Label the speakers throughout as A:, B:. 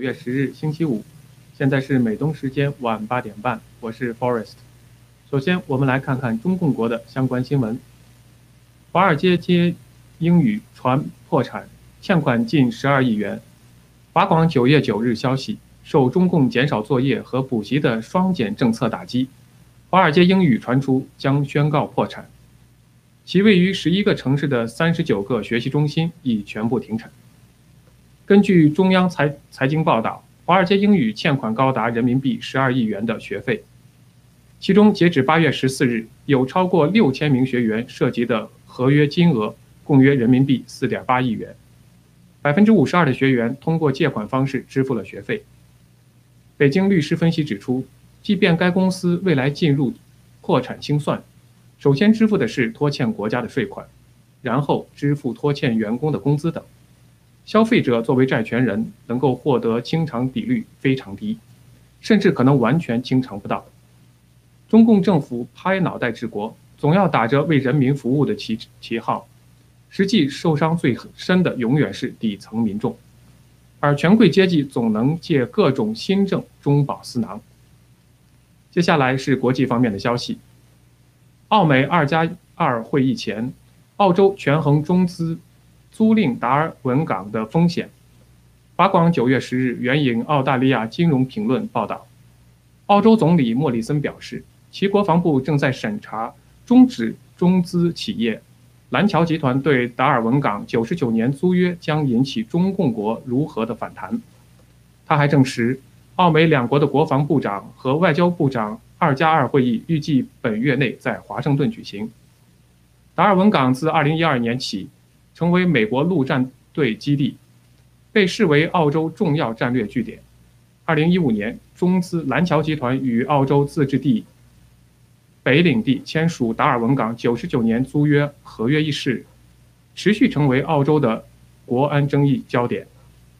A: 九月十日，星期五，现在是美东时间晚八点半，我是 Forest。首先，我们来看看中共国的相关新闻。华尔街接英语传破产，欠款近十二亿元。华广九月九日消息，受中共减少作业和补习的双减政策打击，华尔街英语传出将宣告破产，其位于十一个城市的三十九个学习中心已全部停产。根据中央财财经报道，华尔街英语欠款高达人民币十二亿元的学费，其中截止八月十四日，有超过六千名学员涉及的合约金额共约人民币四点八亿元，百分之五十二的学员通过借款方式支付了学费。北京律师分析指出，即便该公司未来进入破产清算，首先支付的是拖欠国家的税款，然后支付拖欠员工的工资等。消费者作为债权人，能够获得清偿比率非常低，甚至可能完全清偿不到。中共政府拍脑袋治国，总要打着为人民服务的旗旗号，实际受伤最深的永远是底层民众，而权贵阶级总能借各种新政中饱私囊。接下来是国际方面的消息：澳美二加二会议前，澳洲权衡中资。租赁达尔文港的风险。法广九月十日援引澳大利亚金融评论报道，澳洲总理莫里森表示，其国防部正在审查终止中资企业蓝桥集团对达尔文港九十九年租约将引起中共国如何的反弹。他还证实，澳美两国的国防部长和外交部长二加二会议预计本月内在华盛顿举行。达尔文港自二零一二年起。成为美国陆战队基地，被视为澳洲重要战略据点。二零一五年，中资蓝桥集团与澳洲自治地北领地签署达尔文港九十九年租约合约一事，持续成为澳洲的国安争议焦点，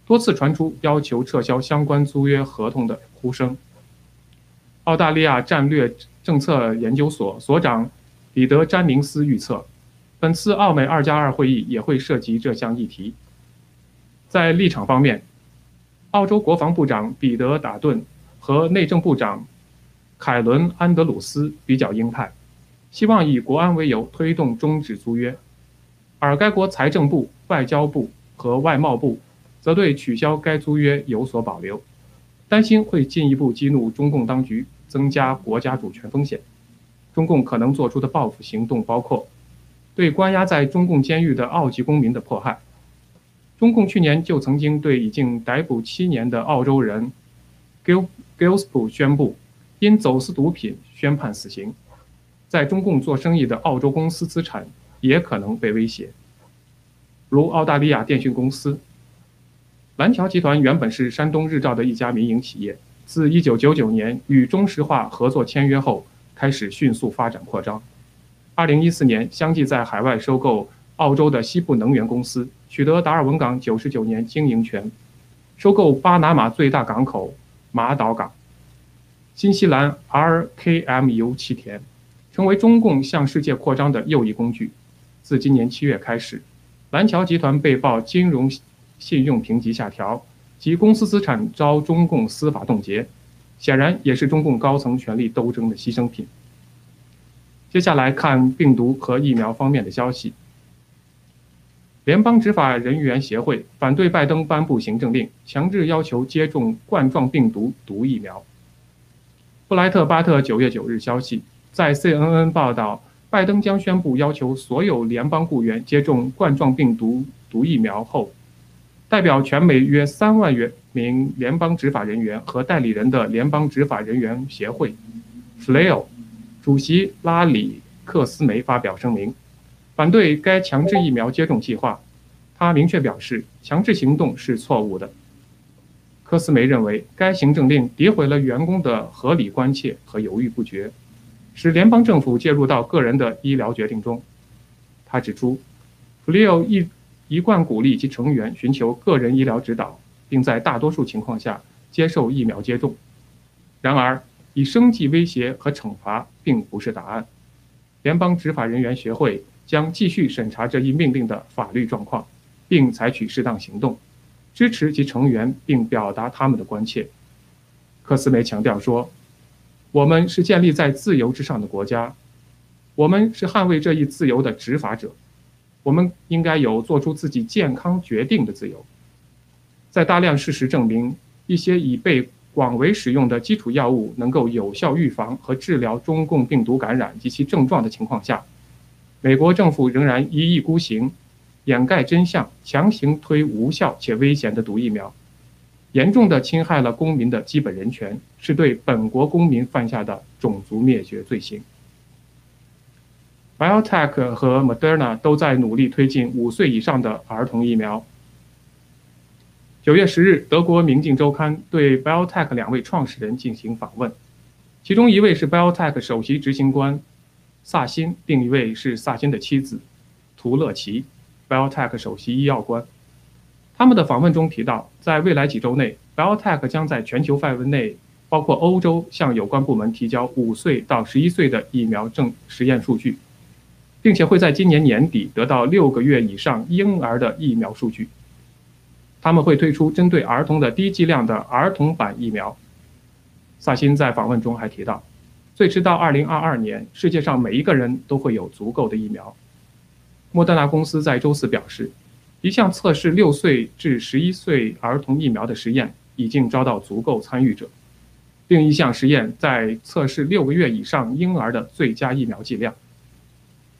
A: 多次传出要求撤销相关租约合同的呼声。澳大利亚战略政策研究所所长彼得·詹宁斯预测。本次澳美二加二会议也会涉及这项议题。在立场方面，澳洲国防部长彼得·达顿和内政部长凯伦·安德鲁斯比较鹰派，希望以国安为由推动终止租约。而该国财政部、外交部和外贸部则对取消该租约有所保留，担心会进一步激怒中共当局，增加国家主权风险。中共可能做出的报复行动包括对关押在中共监狱的澳籍公民的迫害。中共去年就曾经对已经逮捕七年的澳洲人 Gil Gilspo 宣布，因走私毒品宣判死刑。在中共做生意的澳洲公司资产也可能被威胁，如澳大利亚电讯公司。蓝桥集团原本是山东日照的一家民营企业，自1999年与中石化合作签约后，开始迅速发展扩张。2014年，相继在海外收购澳洲的西部能源公司。取得达尔文港九十九年经营权，收购巴拿马最大港口马岛港，新西兰 RKMU 气田，成为中共向世界扩张的又一工具。自今年七月开始，蓝桥集团被曝金融信用评级下调，及公司资产遭中共司法冻结，显然也是中共高层权力斗争的牺牲品。接下来看病毒和疫苗方面的消息。联邦执法人员协会反对拜登颁布行政令，强制要求接种冠状病毒毒疫苗。布莱特巴特九月九日消息，在 CNN 报道，拜登将宣布要求所有联邦雇员接种冠状病毒毒疫苗后，代表全美约三万元名联邦执法人员和代理人的联邦执法人员协会 （FLAIL） 主席拉里克斯梅发表声明。反对该强制疫苗接种计划，他明确表示，强制行动是错误的。科斯梅认为，该行政令诋毁了员工的合理关切和犹豫不决，使联邦政府介入到个人的医疗决定中。他指出，弗里奥一一贯鼓励其成员寻求个人医疗指导，并在大多数情况下接受疫苗接种。然而，以生计威胁和惩罚并不是答案。联邦执法人员学会。将继续审查这一命令的法律状况，并采取适当行动，支持其成员，并表达他们的关切。科斯梅强调说：“我们是建立在自由之上的国家，我们是捍卫这一自由的执法者，我们应该有做出自己健康决定的自由。在大量事实证明一些已被广为使用的基础药物能够有效预防和治疗中共病毒感染及其症状的情况下。”美国政府仍然一意孤行，掩盖真相，强行推无效且危险的毒疫苗，严重的侵害了公民的基本人权，是对本国公民犯下的种族灭绝罪行。BioTech 和 Moderna 都在努力推进五岁以上的儿童疫苗。九月十日，德国《明镜周刊》对 BioTech 两位创始人进行访问，其中一位是 BioTech 首席执行官。萨辛，另一位是萨辛的妻子，图勒奇，BioTech 首席医药官。他们的访问中提到，在未来几周内，BioTech 将在全球范围内，包括欧洲，向有关部门提交五岁到十一岁的疫苗证实验数据，并且会在今年年底得到六个月以上婴儿的疫苗数据。他们会推出针对儿童的低剂量的儿童版疫苗。萨辛在访问中还提到。最迟到二零二二年，世界上每一个人都会有足够的疫苗。莫德纳公司在周四表示，一项测试六岁至十一岁儿童疫苗的实验已经招到足够参与者，另一项实验在测试六个月以上婴儿的最佳疫苗剂量。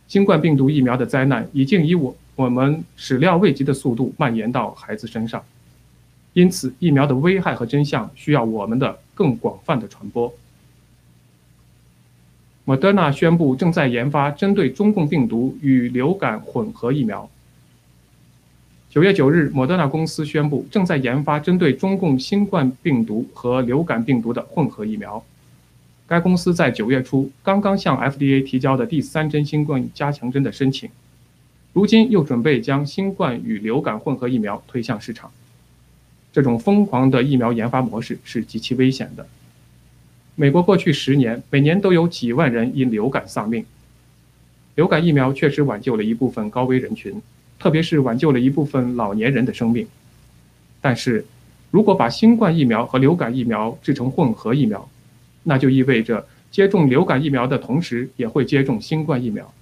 A: 新冠病毒疫苗的灾难已经以我我们始料未及的速度蔓延到孩子身上，因此疫苗的危害和真相需要我们的更广泛的传播。莫德纳宣布正在研发针对中共病毒与流感混合疫苗。九月九日，莫德纳公司宣布正在研发针对中共新冠病毒和流感病毒的混合疫苗。该公司在九月初刚刚向 FDA 提交的第三针新冠加强针的申请，如今又准备将新冠与流感混合疫苗推向市场。这种疯狂的疫苗研发模式是极其危险的。美国过去十年每年都有几万人因流感丧命。流感疫苗确实挽救了一部分高危人群，特别是挽救了一部分老年人的生命。但是，如果把新冠疫苗和流感疫苗制成混合疫苗，那就意味着接种流感疫苗的同时也会接种新冠疫苗。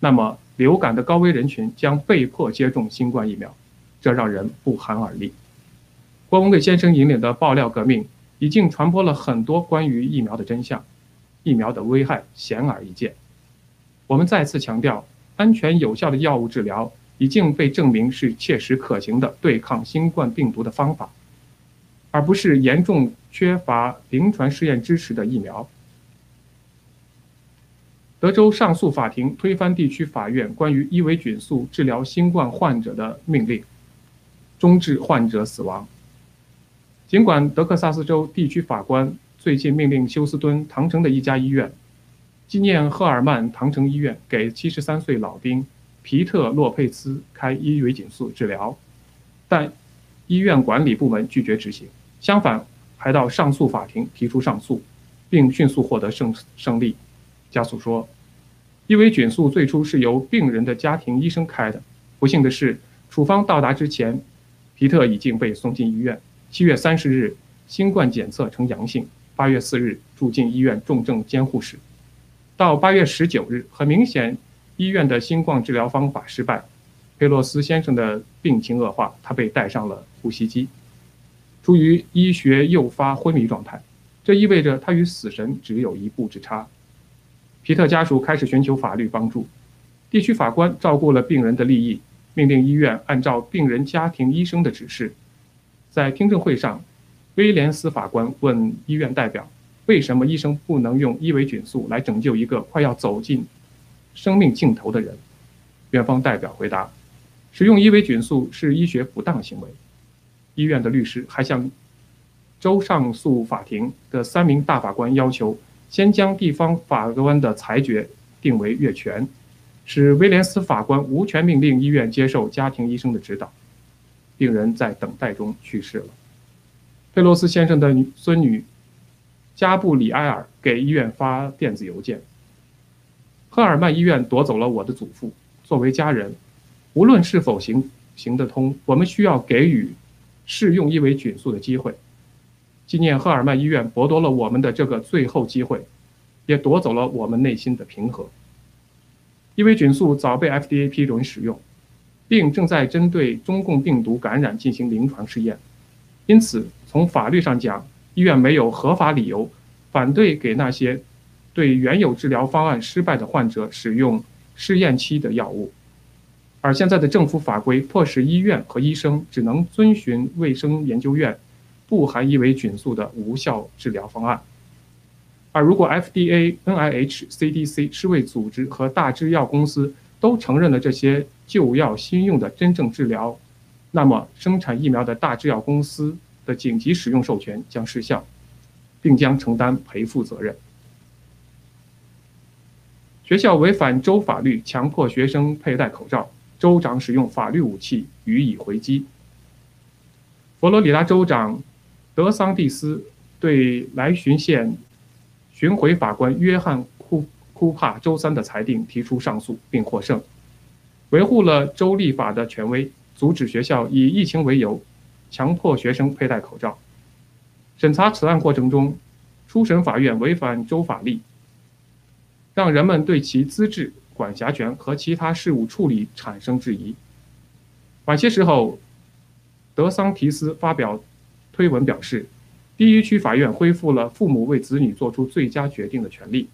A: 那么，流感的高危人群将被迫接种新冠疫苗，这让人不寒而栗。郭文贵先生引领的爆料革命已经传播了很多关于疫苗的真相，疫苗的危害显而易见。我们再次强调，安全有效的药物治疗已经被证明是切实可行的对抗新冠病毒的方法，而不是严重缺乏临床试验支持的疫苗。德州上诉法庭推翻地区法院关于伊维菌素治疗新冠患者的命令，终致患者死亡。尽管德克萨斯州地区法官最近命令休斯敦唐城的一家医院纪念赫尔曼唐城医院给73岁老兵皮特洛佩斯开伊维菌素治疗，但医院管理部门拒绝执行，相反还到上诉法庭提出上诉，并迅速获得胜胜利。家属说，伊维菌素最初是由病人的家庭医生开的，不幸的是，处方到达之前，皮特已经被送进医院。七月三十日，新冠检测呈阳性。八月四日，住进医院重症监护室。到八月十九日，很明显，医院的新冠治疗方法失败。佩洛斯先生的病情恶化，他被带上了呼吸机，处于医学诱发昏迷状态。这意味着他与死神只有一步之差。皮特家属开始寻求法律帮助。地区法官照顾了病人的利益，命令医院按照病人家庭医生的指示。在听证会上，威廉斯法官问医院代表：“为什么医生不能用伊维菌素来拯救一个快要走进生命尽头的人？”院方代表回答：“使用伊维菌素是医学不当行为。”医院的律师还向州上诉法庭的三名大法官要求，先将地方法官的裁决定为越权，使威廉斯法官无权命令医院接受家庭医生的指导。病人在等待中去世了。佩洛斯先生的孙女加布里埃尔给医院发电子邮件：“赫尔曼医院夺走了我的祖父。作为家人，无论是否行行得通，我们需要给予适用伊维菌素的机会。纪念赫尔曼医院剥夺了我们的这个最后机会，也夺走了我们内心的平和。伊维菌素早被 FDA 批准使用。”并正在针对中共病毒感染进行临床试验，因此从法律上讲，医院没有合法理由反对给那些对原有治疗方案失败的患者使用试验期的药物。而现在的政府法规迫使医院和医生只能遵循卫生研究院不含伊维菌素的无效治疗方案。而如果 FDA、NIH、CDC、世卫组织和大制药公司都承认了这些，旧药新用的真正治疗，那么生产疫苗的大制药公司的紧急使用授权将失效，并将承担赔付责任。学校违反州法律，强迫学生佩戴口罩，州长使用法律武器予以回击。佛罗里达州长德桑蒂斯对莱巡县巡回法官约翰库库帕周三的裁定提出上诉，并获胜。维护了州立法的权威，阻止学校以疫情为由强迫学生佩戴口罩。审查此案过程中，初审法院违反州法律，让人们对其资质、管辖权和其他事务处理产生质疑。晚些时候，德桑提斯发表推文表示，第一区法院恢复了父母为子女做出最佳决定的权利。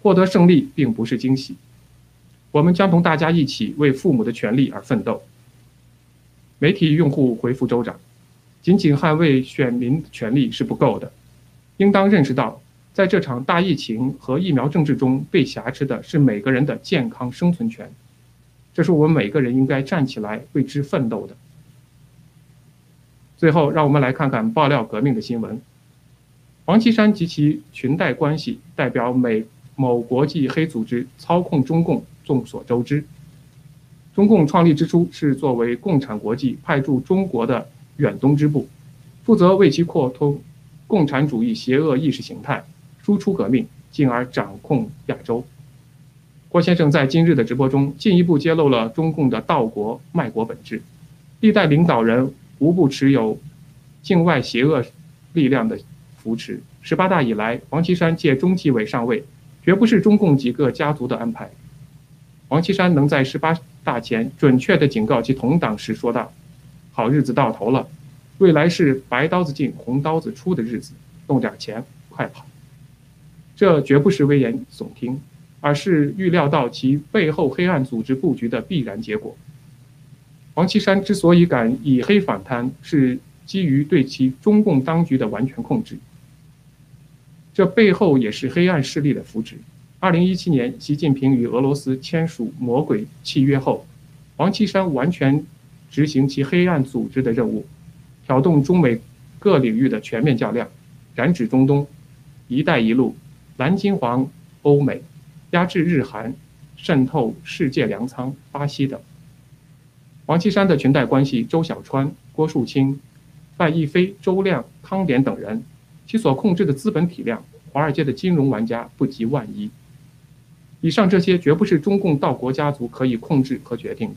A: 获得胜利并不是惊喜。我们将同大家一起为父母的权利而奋斗。媒体用户回复州长：“仅仅捍卫选民权利是不够的，应当认识到，在这场大疫情和疫苗政治中被挟持的是每个人的健康生存权，这是我们每个人应该站起来为之奋斗的。”最后，让我们来看看爆料革命的新闻：王岐山及其裙带关系代表美某国际黑组织操控中共。众所周知，中共创立之初是作为共产国际派驻中国的远东支部，负责为其扩通共产主义邪恶意识形态，输出革命，进而掌控亚洲。郭先生在今日的直播中进一步揭露了中共的盗国卖国本质，历代领导人无不持有境外邪恶力量的扶持。十八大以来，王岐山借中纪委上位，绝不是中共几个家族的安排。王岐山能在十八大前准确地警告其同党时说道：“好日子到头了，未来是白刀子进红刀子出的日子，弄点钱，快跑。”这绝不是危言耸听，而是预料到其背后黑暗组织布局的必然结果。王岐山之所以敢以黑反贪，是基于对其中共当局的完全控制。这背后也是黑暗势力的扶植。二零一七年，习近平与俄罗斯签署魔鬼契约后，王岐山完全执行其黑暗组织的任务，挑动中美各领域的全面较量，染指中东、一带一路、蓝金黄、欧美，压制日韩，渗透世界粮仓巴西等。王岐山的裙带关系，周小川、郭树清、范逸飞、周亮、汤典等人。其所控制的资本体量，华尔街的金融玩家不及万一。以上这些绝不是中共道国家族可以控制和决定的。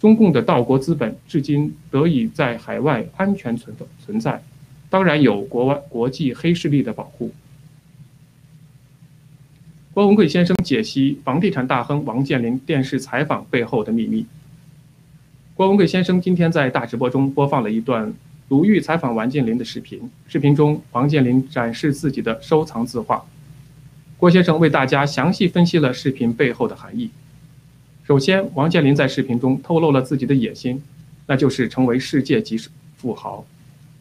A: 中共的道国资本至今得以在海外安全存的存在，当然有国外国际黑势力的保护。郭文贵先生解析房地产大亨王健林电视采访背后的秘密。郭文贵先生今天在大直播中播放了一段。鲁豫采访王健林的视频，视频中王健林展示自己的收藏字画。郭先生为大家详细分析了视频背后的含义。首先，王健林在视频中透露了自己的野心，那就是成为世界级富豪。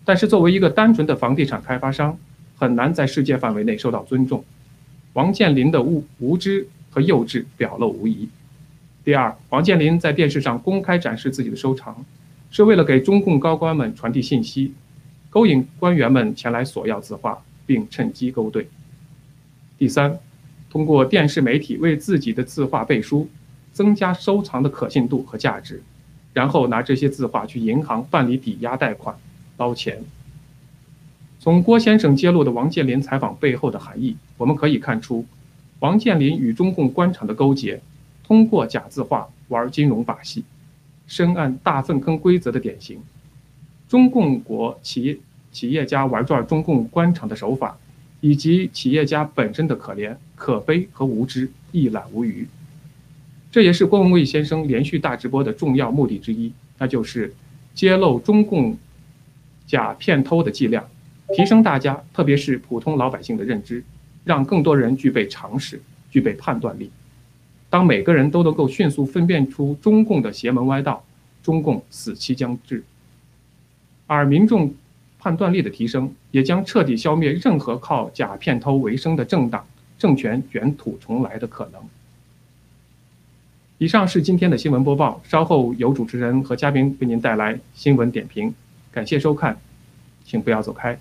A: 但是，作为一个单纯的房地产开发商，很难在世界范围内受到尊重。王健林的无无知和幼稚表露无遗。第二，王健林在电视上公开展示自己的收藏。是为了给中共高官们传递信息，勾引官员们前来索要字画，并趁机勾兑。第三，通过电视媒体为自己的字画背书，增加收藏的可信度和价值，然后拿这些字画去银行办理抵押贷款，捞钱。从郭先生揭露的王健林采访背后的含义，我们可以看出，王健林与中共官场的勾结，通过假字画玩金融把戏。深谙大粪坑规则的典型，中共国企业企业家玩转中共官场的手法，以及企业家本身的可怜、可悲和无知，一览无余。这也是郭文贵先生连续大直播的重要目的之一，那就是揭露中共假骗偷的伎俩，提升大家，特别是普通老百姓的认知，让更多人具备常识、具备判断力。当每个人都能够迅速分辨出中共的邪门歪道，中共死期将至。而民众判断力的提升，也将彻底消灭任何靠假骗偷为生的政党政权卷土重来的可能。以上是今天的新闻播报，稍后由主持人和嘉宾为您带来新闻点评。感谢收看，请不要走开。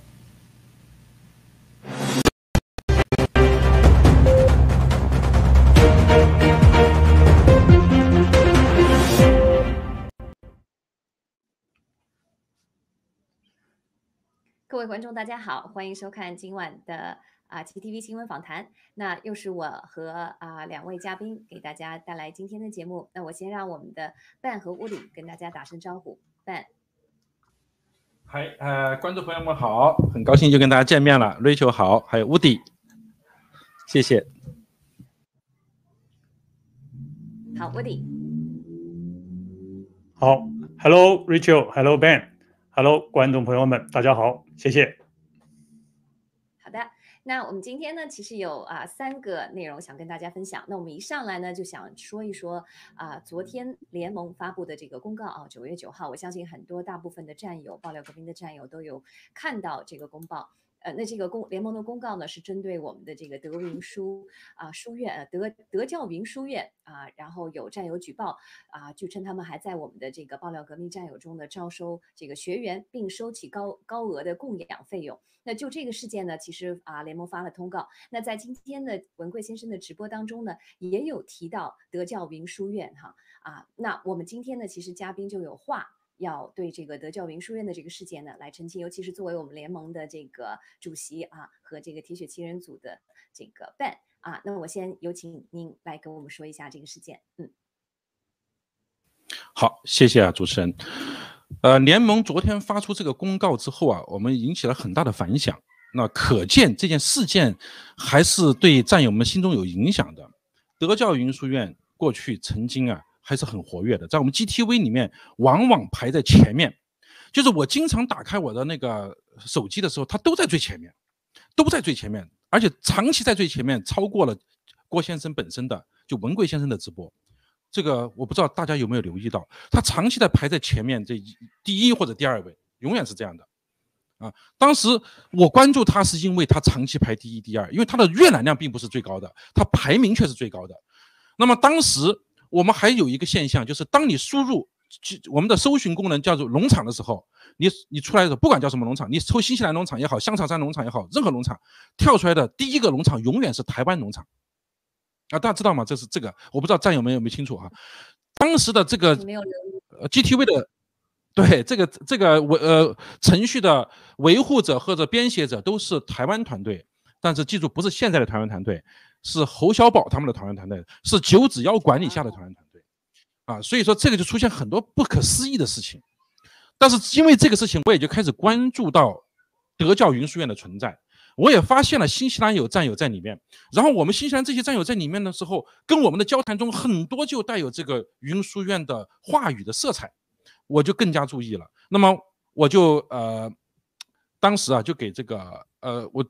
B: 各位观众，大家好，欢迎收看今晚的啊 TTV 新闻访谈。那又是我和啊两位嘉宾给大家带来今天的节目。那我先让我们的 Ben 和 Woody 跟大家打声招呼。Ben，
C: 嗨，呃，观众朋友们好，很高兴就跟大家见面了。Rachel 好，还有 Woody，谢谢。
B: 好，Woody。
D: 好，Hello Rachel，Hello Hello，观众朋友们，大家好。谢谢。
B: 好的，那我们今天呢，其实有啊三个内容想跟大家分享。那我们一上来呢，就想说一说啊，昨天联盟发布的这个公告啊，九月九号，我相信很多大部分的战友、爆料革命的战友都有看到这个公报。呃，那这个公联盟的公告呢，是针对我们的这个德云书啊书院，呃德德教云书院啊，然后有战友举报啊，据称他们还在我们的这个爆料革命战友中呢招收这个学员，并收取高高额的供养费用。那就这个事件呢，其实啊联盟发了通告。那在今天的文贵先生的直播当中呢，也有提到德教云书院哈啊，那我们今天呢，其实嘉宾就有话。要对这个德教云书院的这个事件呢来澄清，尤其是作为我们联盟的这个主席啊和这个铁血七人组的这个 Ben 啊，那么我先有请您来跟我们说一下这个事件。嗯，
C: 好，谢谢啊，主持人。呃，联盟昨天发出这个公告之后啊，我们引起了很大的反响。那可见这件事件还是对战友们心中有影响的。德教云书院。过去曾经啊还是很活跃的，在我们 GTV 里面往往排在前面。就是我经常打开我的那个手机的时候，它都在最前面，都在最前面，而且长期在最前面，超过了郭先生本身的就文贵先生的直播。这个我不知道大家有没有留意到，他长期的排在前面这第一或者第二位，永远是这样的。啊，当时我关注他是因为他长期排第一、第二，因为他的阅览量并不是最高的，他排名却是最高的。那么当时我们还有一个现象，就是当你输入。我们的搜寻功能叫做农场的时候，你你出来的不管叫什么农场，你搜新西兰农场也好，香草山农场也好，任何农场跳出来的第一个农场永远是台湾农场啊，大家知道吗？这是这个，我不知道战友们有没有清楚哈。当时的这个呃 GTV 的对这个这个维呃程序的维护者或者编写者都是台湾团队，但是记住不是现在的台湾团队，是侯小宝他们的团员团队，是九指妖管理下的团员团队。啊，所以说这个就出现很多不可思议的事情，但是因为这个事情，我也就开始关注到德教云书院的存在，我也发现了新西兰有战友在里面，然后我们新西兰这些战友在里面的时候，跟我们的交谈中很多就带有这个云书院的话语的色彩，我就更加注意了。那么我就呃，当时啊就给这个。呃，我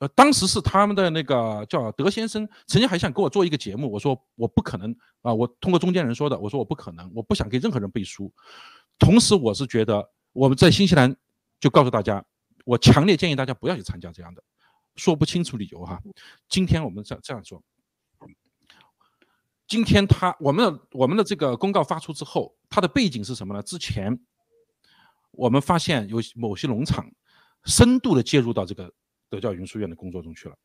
C: 呃当时是他们的那个叫德先生，曾经还想给我做一个节目，我说我不可能啊，我通过中间人说的，我说我不可能，我不想给任何人背书。同时，我是觉得我们在新西兰就告诉大家，我强烈建议大家不要去参加这样的，说不清楚理由哈。今天我们这这样说，今天他我们的我们的这个公告发出之后，它的背景是什么呢？之前我们发现有某些农场。深度的介入到这个德教云书院的工作中去了，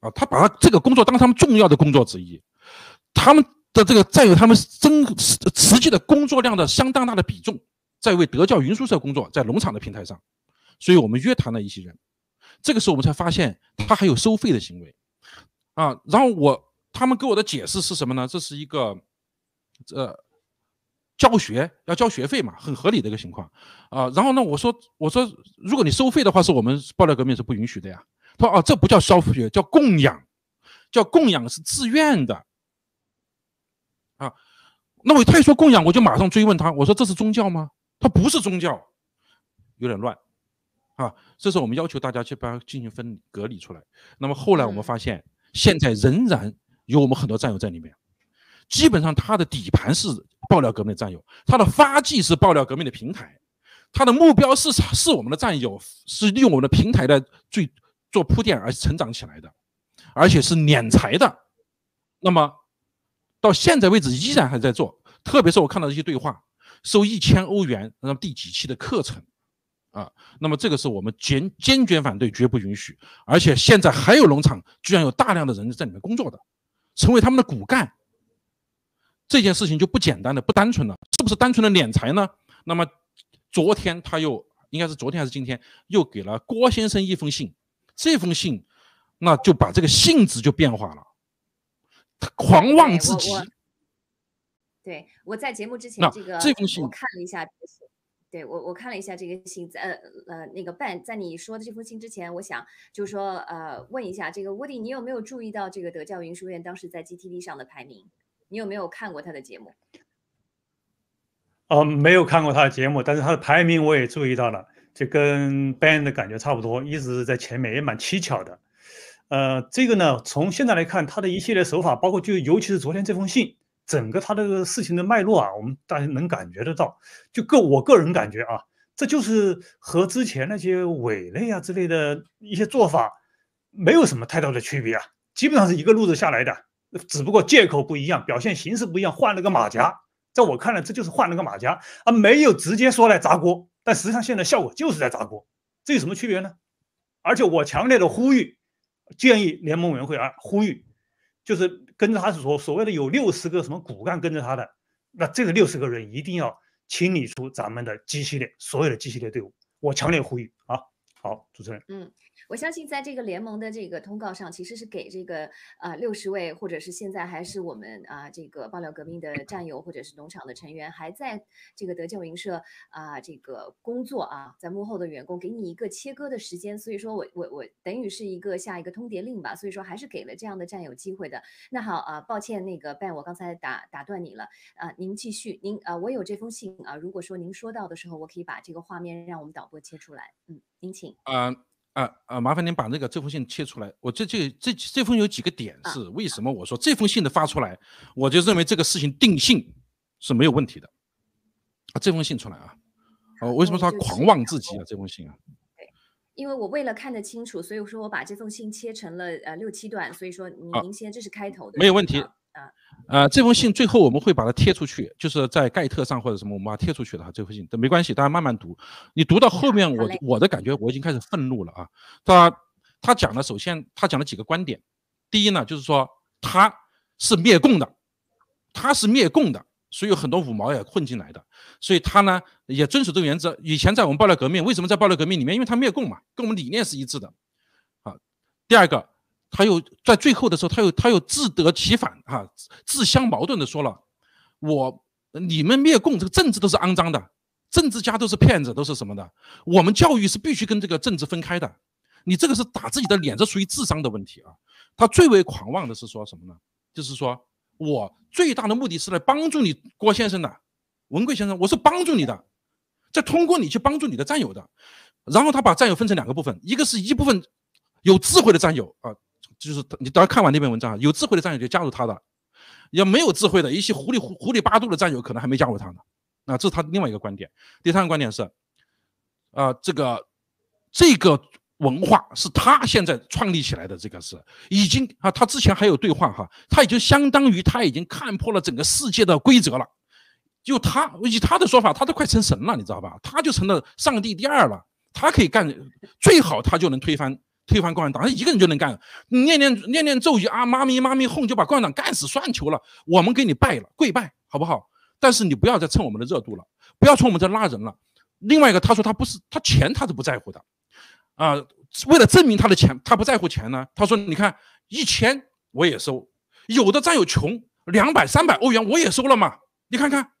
C: 啊，他把他这个工作当他们重要的工作之一，他们的这个占有他们真实实际的工作量的相当大的比重，在为德教云书社工作，在农场的平台上，所以我们约谈了一些人，这个时候我们才发现他还有收费的行为，啊，然后我他们给我的解释是什么呢？这是一个，这。教学要交学费嘛，很合理的一个情况啊。然后呢，我说我说，如果你收费的话，是我们爆料革命是不允许的呀。他说哦，这不叫消费，叫供养，叫供养是自愿的啊。那我他一说供养，我就马上追问他，我说这是宗教吗？他不是宗教，有点乱啊。这是我们要求大家去把它进行分隔离出来。那么后来我们发现，现在仍然有我们很多战友在里面。基本上，他的底盘是爆料革命的战友，他的发迹是爆料革命的平台，他的目标市场是我们的战友，是利用我们的平台的最做铺垫而成长起来的，而且是敛财的。那么到现在为止依然还在做，特别是我看到这些对话，收一千欧元，那么第几期的课程啊？那么这个是我们坚坚决反对，绝不允许。而且现在还有农场居然有大量的人在里面工作的，成为他们的骨干。这件事情就不简单的不单纯了，是不是单纯的敛财呢？那么昨天他又应该是昨天还是今天又给了郭先生一封信，这封信那就把这个性质就变化了，他狂妄至极。
B: 对，我在节目之前这个
C: 这封信
B: 我看了一下，对我我看了一下这个信，在呃呃那个办在你说的这封信之前，我想就是说呃问一下这个 Woody，你有没有注意到这个德教云书院当时在 GTV 上的排名？你有没有看过他的节目？
D: 哦，没有看过他的节目，但是他的排名我也注意到了，就跟 Ben 的感觉差不多，一直在前面，也蛮蹊跷的。呃，这个呢，从现在来看，他的一系列手法，包括就尤其是昨天这封信，整个他这个事情的脉络啊，我们大家能感觉得到。就个我个人感觉啊，这就是和之前那些伪类啊之类的一些做法没有什么太大的区别啊，基本上是一个路子下来的。只不过借口不一样，表现形式不一样，换了个马甲。在我看来，这就是换了个马甲，而没有直接说来砸锅。但实际上，现在效果就是在砸锅。这有什么区别呢？而且我强烈的呼吁，建议联盟委员会啊，呼吁，就是跟着他是所所谓的有六十个什么骨干跟着他的，那这个六十个人一定要清理出咱们的 G 系列所有的 G 系列队伍。我强烈呼吁啊！好，主持人，
B: 嗯。我相信在这个联盟的这个通告上，其实是给这个啊六十位，或者是现在还是我们啊这个爆料革命的战友，或者是农场的成员，还在这个德教云社啊这个工作啊，在幕后的员工，给你一个切割的时间。所以说我我我等于是一个下一个通牒令吧。所以说还是给了这样的战友机会的。那好啊，抱歉那个 Ben，我刚才打打断你了啊，您继续，您啊我有这封信啊，如果说您说到的时候，我可以把这个画面让我们导播切出来，嗯，您请。
C: 嗯。啊啊！麻烦您把那个这封信切出来。我这这这这封有几个点是为什么？我说这封信的发出来，我就认为这个事情定性是没有问题的。啊，这封信出来啊！哦，为什么说他狂妄至极啊？这封信啊？
B: 对，因为我为了看得清楚，所以我说我把这封信切成了呃六七段。所以说您您先，这是开头的，
C: 没有问题。啊，呃，这封信最后我们会把它贴出去，就是在盖特上或者什么，我们把它贴出去的哈。这封信都没关系，大家慢慢读。你读到后面，我我的感觉我已经开始愤怒了啊。他他讲的，首先他讲了几个观点。第一呢，就是说他是灭共的，他是灭共的，所以有很多五毛也混进来的，所以他呢也遵守这个原则。以前在我们爆料革命，为什么在爆料革命里面？因为他灭共嘛，跟我们理念是一致的。好，第二个。他又在最后的时候，他又他又自得其反啊，自相矛盾的说了：“我你们灭共，这个政治都是肮脏的，政治家都是骗子，都是什么的？我们教育是必须跟这个政治分开的。你这个是打自己的脸，这属于智商的问题啊。”他最为狂妄的是说什么呢？就是说我最大的目的是来帮助你郭先生的，文贵先生，我是帮助你的，在通过你去帮助你的战友的。然后他把战友分成两个部分，一个是一部分有智慧的战友啊。就是你等看完那篇文章，有智慧的战友就加入他的，要没有智慧的一些糊里糊糊里八度的战友可能还没加入他呢。那，这是他另外一个观点。第三个观点是，啊，这个这个文化是他现在创立起来的，这个是已经啊，他之前还有对话哈，他已经相当于他已经看破了整个世界的规则了。就他以他的说法，他都快成神了，你知道吧？他就成了上帝第二了，他可以干最好，他就能推翻。推翻共产党，他一个人就能干，念念念念咒语啊，妈咪妈咪哄就把共产党干死算球了。我们给你拜了，跪拜好不好？但是你不要再蹭我们的热度了，不要从我们这拉人了。另外一个，他说他不是他钱他是不在乎的，啊，为了证明他的钱他不在乎钱呢。他说你看一千我也收，有的战友穷两百三百欧元我也收了嘛，你看看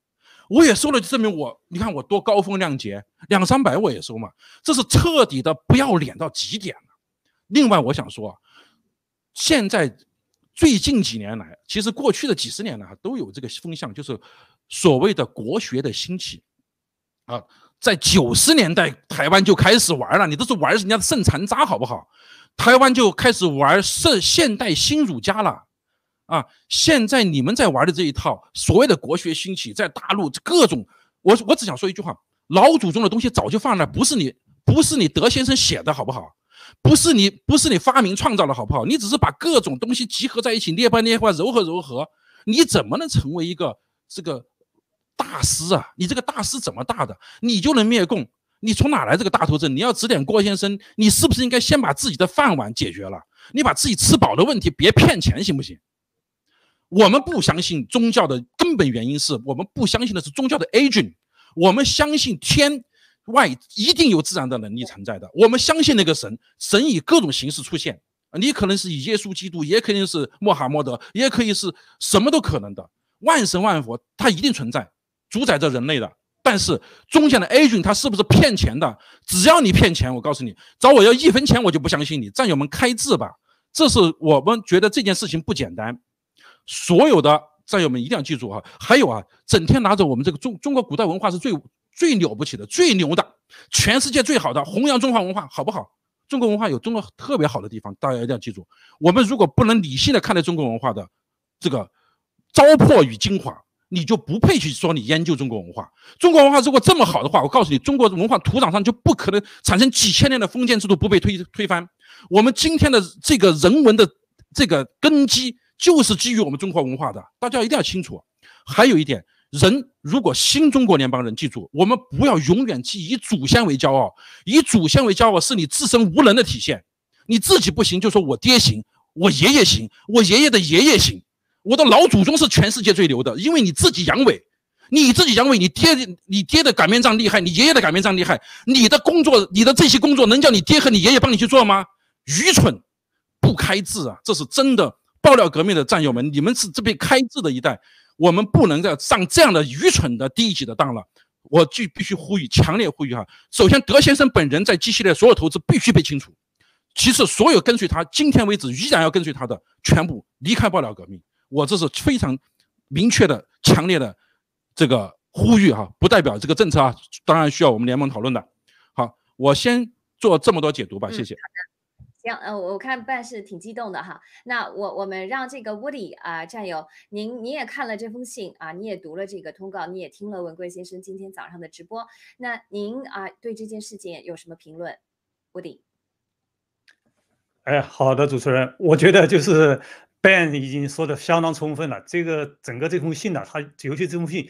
C: 我也收了，就证明我你看我多高风亮节，两三百我也收嘛，这是彻底的不要脸到极点了。另外，我想说啊，现在最近几年来，其实过去的几十年来都有这个风向，就是所谓的国学的兴起啊。在九十年代，台湾就开始玩了，你都是玩人家的圣残渣，好不好？台湾就开始玩圣现代新儒家了啊。现在你们在玩的这一套所谓的国学兴起，在大陆各种，我我只想说一句话：老祖宗的东西早就放那，不是你不是你德先生写的，好不好？不是你，不是你发明创造的好不好？你只是把各种东西集合在一起，捏吧捏吧，揉合揉合，你怎么能成为一个这个大师啊？你这个大师怎么大的？你就能灭共？你从哪来这个大头症？你要指点郭先生，你是不是应该先把自己的饭碗解决了？你把自己吃饱的问题别骗钱，行不行？我们不相信宗教的根本原因是我们不相信的是宗教的 agent，我们相信天。外一定有自然的能力存在的，我们相信那个神，神以各种形式出现。你可能是以耶稣基督，也可能是穆罕默德，也可以是什么都可能的。万神万佛，它一定存在，主宰着人类的。但是中间的 agent 他是不是骗钱的？只要你骗钱，我告诉你，找我要一分钱，我就不相信你。战友们开智吧，这是我们觉得这件事情不简单。所有的战友们一定要记住啊！还有啊，整天拿着我们这个中中国古代文化是最。最了不起的、最牛的、全世界最好的弘扬中华文化，好不好？中国文化有中国特别好的地方，大家一定要记住。我们如果不能理性的看待中国文化的这个糟粕与精华，你就不配去说你研究中国文化。中国文化如果这么好的话，我告诉你，中国文化土壤上就不可能产生几千年的封建制度不被推推翻。我们今天的这个人文的这个根基，就是基于我们中国文化的，大家一定要清楚。还有一点。人如果新中国联邦人，记住，我们不要永远记以祖先为骄傲，以祖先为骄傲是你自身无能的体现。你自己不行，就说我爹行，我爷爷行，我爷爷的爷爷行，我的老祖宗是全世界最牛的，因为你自己阳痿，你自己阳痿，你爹你爹的擀面杖厉害，你爷爷的擀面杖厉害，你的工作，你的这些工作能叫你爹和你爷爷帮你去做吗？愚蠢，不开智啊！这是真的。爆料革命的战友们，你们是这边开智的一代，我们不能再上这样的愚蠢的低级的当了。我就必须呼吁，强烈呼吁哈！首先，德先生本人在 G 系列所有投资必须被清除。其次，所有跟随他，今天为止依然要跟随他的，全部离开爆料革命。我这是非常明确的、强烈的这个呼吁哈，不代表这个政策啊，当然需要我们联盟讨论的。好，我先做这么多解读吧，谢谢。
B: 行，呃，我看办是挺激动的哈。那我我们让这个 Woody 啊，战友，您您也看了这封信啊，你也读了这个通告，你也听了文贵先生今天早上的直播。那您啊，对这件事情有什么评论？Woody？
D: 哎，好的，主持人，我觉得就是 Ben 已经说的相当充分了。这个整个这封信呢，他尤其这封信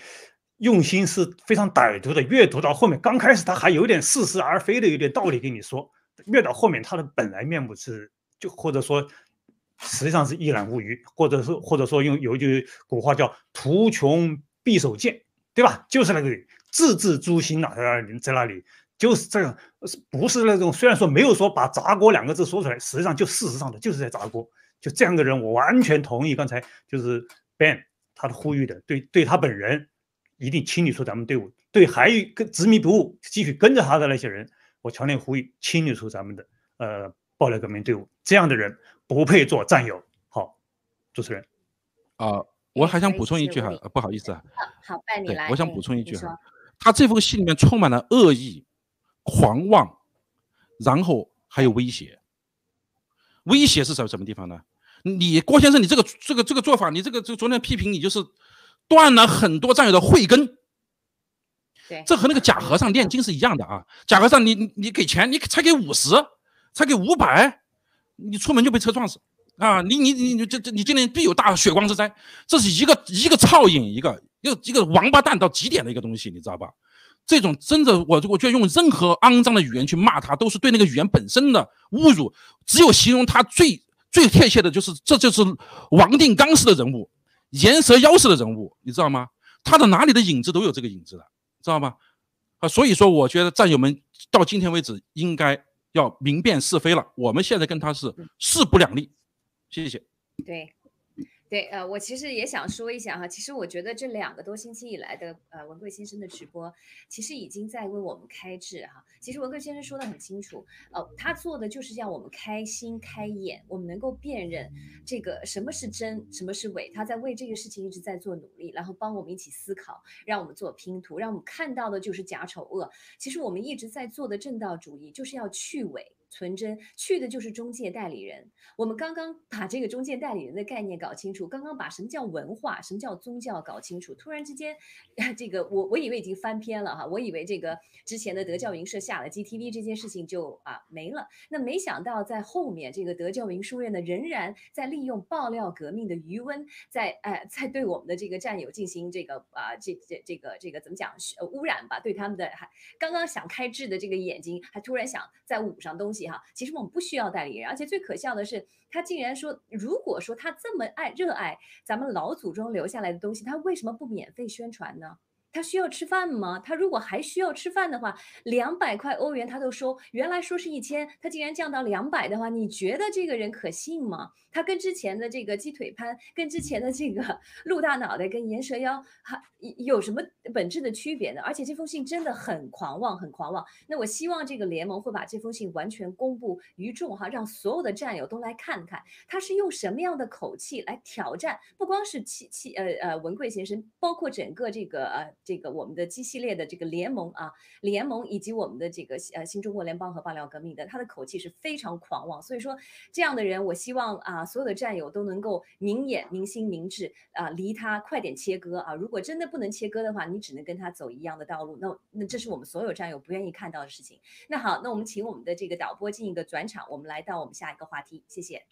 D: 用心是非常歹毒的。阅读到后面，刚开始他还有点似是而非的，有点道理跟你说。越到后面，他的本来面目是就或者说实际上是一览无余，或者是或者说用有一句古话叫“图穷匕首见”，对吧？就是那个字字诛心呐，在那里，在那里就是这样，不是那种虽然说没有说把砸锅两个字说出来，实际上就事实上的就是在砸锅。就这样的人，我完全同意刚才就是 Ben 他的呼吁的，对对他本人一定清理出咱们队伍，对还有跟执迷不悟继续跟着他的那些人。我强烈呼吁清理出咱们的呃暴力革命队伍，这样的人不配做战友。好，主持人，
C: 啊，我还想补充一句哈，不好意思啊，
B: 好，拜你来，
C: 我想补充一句哈，他这封信里面充满了恶意、狂妄，然后还有威胁。威胁是什什么地方呢？你郭先生，你这个这个这个做法，你这个这昨天批评你就是断了很多战友的慧根。这和那个假和尚炼金是一样的啊！假和尚，你你给钱，你才给五十，才给五百，你出门就被车撞死啊！你你你你这这你今年必有大血光之灾，这是一个一个操影，一个又一个王八蛋到极点的一个东西，你知道吧？这种真的，我我觉得用任何肮脏的语言去骂他，都是对那个语言本身的侮辱。只有形容他最最贴切的就是，这就是王定刚式的人物，岩蛇妖式的人物，你知道吗？他的哪里的影子都有这个影子的。知道吧？啊，所以说，我觉得战友们到今天为止应该要明辨是非了。我们现在跟他是势不两立。谢谢。
B: 对。对，呃，我其实也想说一下哈，其实我觉得这两个多星期以来的呃文贵先生的直播，其实已经在为我们开智哈。其实文贵先生说的很清楚，呃，他做的就是让我们开心开眼，我们能够辨认这个什么是真，什么是伪。他在为这个事情一直在做努力，然后帮我们一起思考，让我们做拼图，让我们看到的就是假丑恶。其实我们一直在做的正道主义，就是要去伪。存真去的就是中介代理人。我们刚刚把这个中介代理人的概念搞清楚，刚刚把什么叫文化、什么叫宗教搞清楚。突然之间，这个我我以为已经翻篇了哈，我以为这个之前的德教云社下了 GTV 这件事情就啊没了。那没想到在后面，这个德教云书院呢仍然在利用爆料革命的余温，在哎在对我们的这个战友进行这个啊这这这个这个怎么讲污染吧？对他们的还刚刚想开智的这个眼睛，还突然想再捂上东西。哈，其实我们不需要代理人，而且最可笑的是，他竟然说，如果说他这么爱热爱咱们老祖宗留下来的东西，他为什么不免费宣传呢？他需要吃饭吗？他如果还需要吃饭的话，两百块欧元他都收，原来说是一千，他竟然降到两百的话，你觉得这个人可信吗？他跟之前的这个鸡腿潘，跟之前的这个 鹿大脑袋，跟岩蛇腰还有什么本质的区别呢？而且这封信真的很狂妄，很狂妄。那我希望这个联盟会把这封信完全公布于众哈，让所有的战友都来看看，他是用什么样的口气来挑战，不光是七七呃呃文贵先生，包括整个这个呃。这个我们的 G 系列的这个联盟啊，联盟以及我们的这个呃新中国联邦和爆料革命的，他的口气是非常狂妄。所以说，这样的人，我希望啊，所有的战友都能够明眼明心明智啊，离他快点切割啊。如果真的不能切割的话，你只能跟他走一样的道路。那那这是我们所有战友不愿意看到的事情。那好，那我们请我们的这个导播进一个转场，我们来到我们下一个话题，谢谢。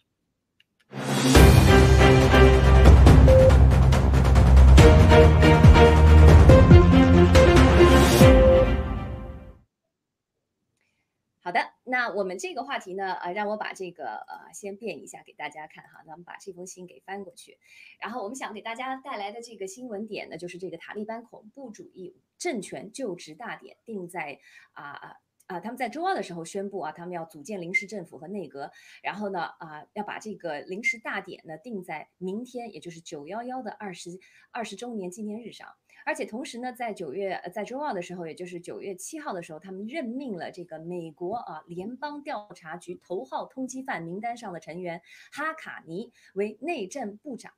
B: 好的，那我们这个话题呢，呃，让我把这个呃先变一下给大家看哈。那我们把这封信给翻过去，然后我们想给大家带来的这个新闻点呢，就是这个塔利班恐怖主义政权就职大典定在啊。啊，他们在周二的时候宣布啊，他们要组建临时政府和内阁，然后呢啊，要把这个临时大典呢定在明天，也就是九幺幺的二十二十周年纪念日上。而且同时呢，在九月呃在周二的时候，也就是九月七号的时候，他们任命了这个美国啊联邦调查局头号通缉犯名单上的成员哈卡尼为内政部长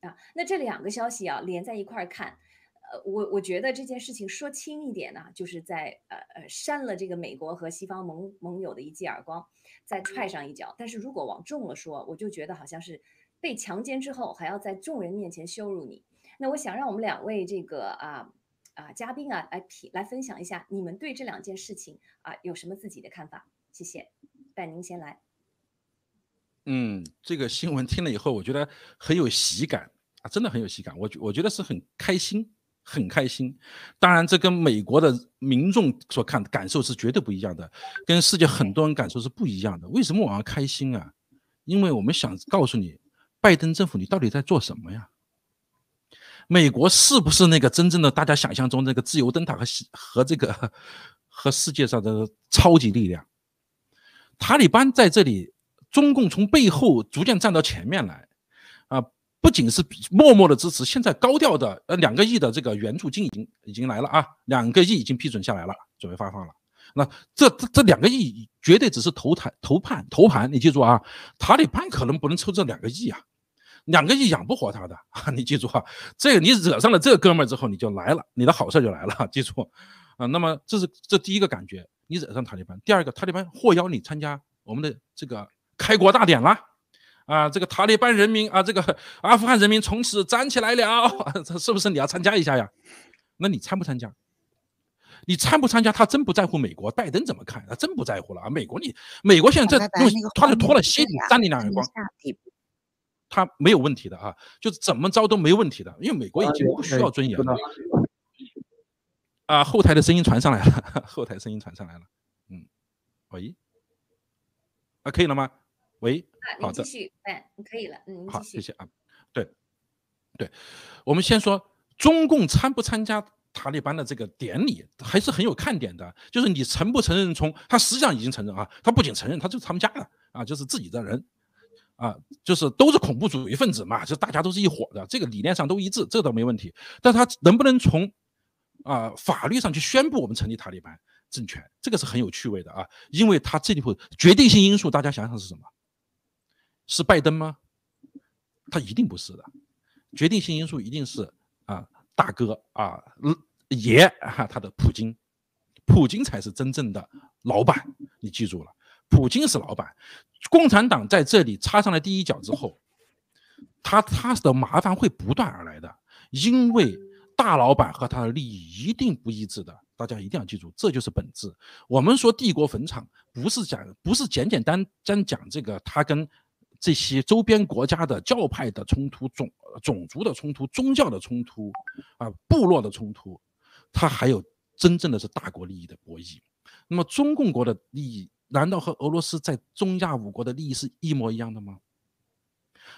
B: 啊。那这两个消息啊连在一块儿看。呃，我我觉得这件事情说轻一点呢，就是在呃呃扇了这个美国和西方盟盟友的一记耳光，再踹上一脚。但是如果往重了说，我就觉得好像是被强奸之后还要在众人面前羞辱你。那我想让我们两位这个啊啊嘉宾啊来评来分享一下，你们对这两件事情啊有什么自己的看法？谢谢，带您先来。
C: 嗯，这个新闻听了以后，我觉得很有喜感啊，真的很有喜感。我我觉得是很开心。很开心，当然这跟美国的民众所看的感受是绝对不一样的，跟世界很多人感受是不一样的。为什么我要开心啊？因为我们想告诉你，拜登政府你到底在做什么呀？美国是不是那个真正的大家想象中那个自由灯塔和和这个和世界上的超级力量？塔利班在这里，中共从背后逐渐站到前面来，啊。不仅是默默的支持，现在高调的呃两个亿的这个援助金已经已经来了啊，两个亿已经批准下来了，准备发放了。那这这这两个亿绝对只是头盘头盘头盘，你记住啊，塔利班可能不能抽这两个亿啊，两个亿养不活他的 啊，你记住啊，这个你惹上了这哥们儿之后，你就来了，你的好事就来了，记住啊。那么这是这第一个感觉，你惹上塔利班，第二个塔利班获邀你参加我们的这个开国大典了。啊，这个塔利班人民啊，这个阿富汗人民从此站起来了，这是不是你要参加一下呀？那你参不参加？你参不参加？他真不在乎美国拜登怎么看？他真不在乎了啊！美国你，美国现在这他就脱了鞋底扇你两耳光，他没有问题的啊，就是怎么着都没问题的，因为美国已经不需要尊严了。啊，后台的声音传上来了，后台声音传上来了，嗯，喂，啊，可以了吗？喂，好的，
B: 继续，哎，可以了，嗯，
C: 好，谢谢啊。对，对，我们先说中共参不参加塔利班的这个典礼，还是很有看点的。就是你承不承认，从他实际上已经承认啊，他不仅承认，他就是他们家的啊，就是自己的人啊，就是都是恐怖主义分子嘛，就大家都是一伙的，这个理念上都一致，这倒没问题。但他能不能从啊法律上去宣布我们成立塔利班政权，这个是很有趣味的啊，因为他这里头决定性因素，大家想想是什么？是拜登吗？他一定不是的，决定性因素一定是啊大哥啊爷哈他的普京，普京才是真正的老板，你记住了，普京是老板，共产党在这里插上了第一脚之后，他他的麻烦会不断而来的，因为大老板和他的利益一定不一致的，大家一定要记住，这就是本质。我们说帝国坟场不是讲不是简简单单讲这个他跟这些周边国家的教派的冲突、种种族的冲突、宗教的冲突，啊，部落的冲突，他还有真正的是大国利益的博弈。那么中共国的利益，难道和俄罗斯在中亚五国的利益是一模一样的吗？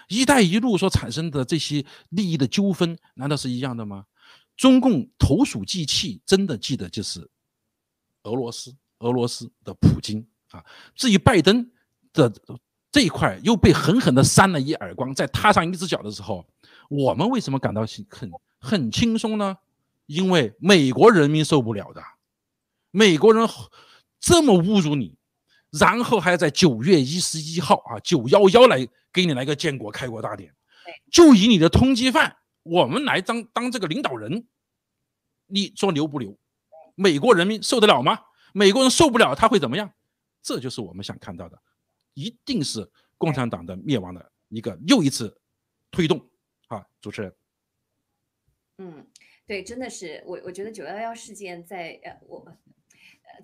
C: 一带一路所产生的这些利益的纠纷，难道是一样的吗？中共投鼠忌器，真的记得就是俄罗斯，俄罗斯的普京啊。至于拜登的。这一块又被狠狠地扇了一耳光，再踏上一只脚的时候，我们为什么感到很很轻松呢？因为美国人民受不了的，美国人这么侮辱你，然后还要在九月一十一号啊九幺幺来给你来个建国开国大典，就以你的通缉犯，我们来当当这个领导人，你说牛不牛？美国人民受得了吗？美国人受不了他会怎么样？这就是我们想看到的。一定是共产党的灭亡的一个又一次推动啊！主持人，
B: 嗯，对，真的是我，我觉得九幺幺事件在呃，我。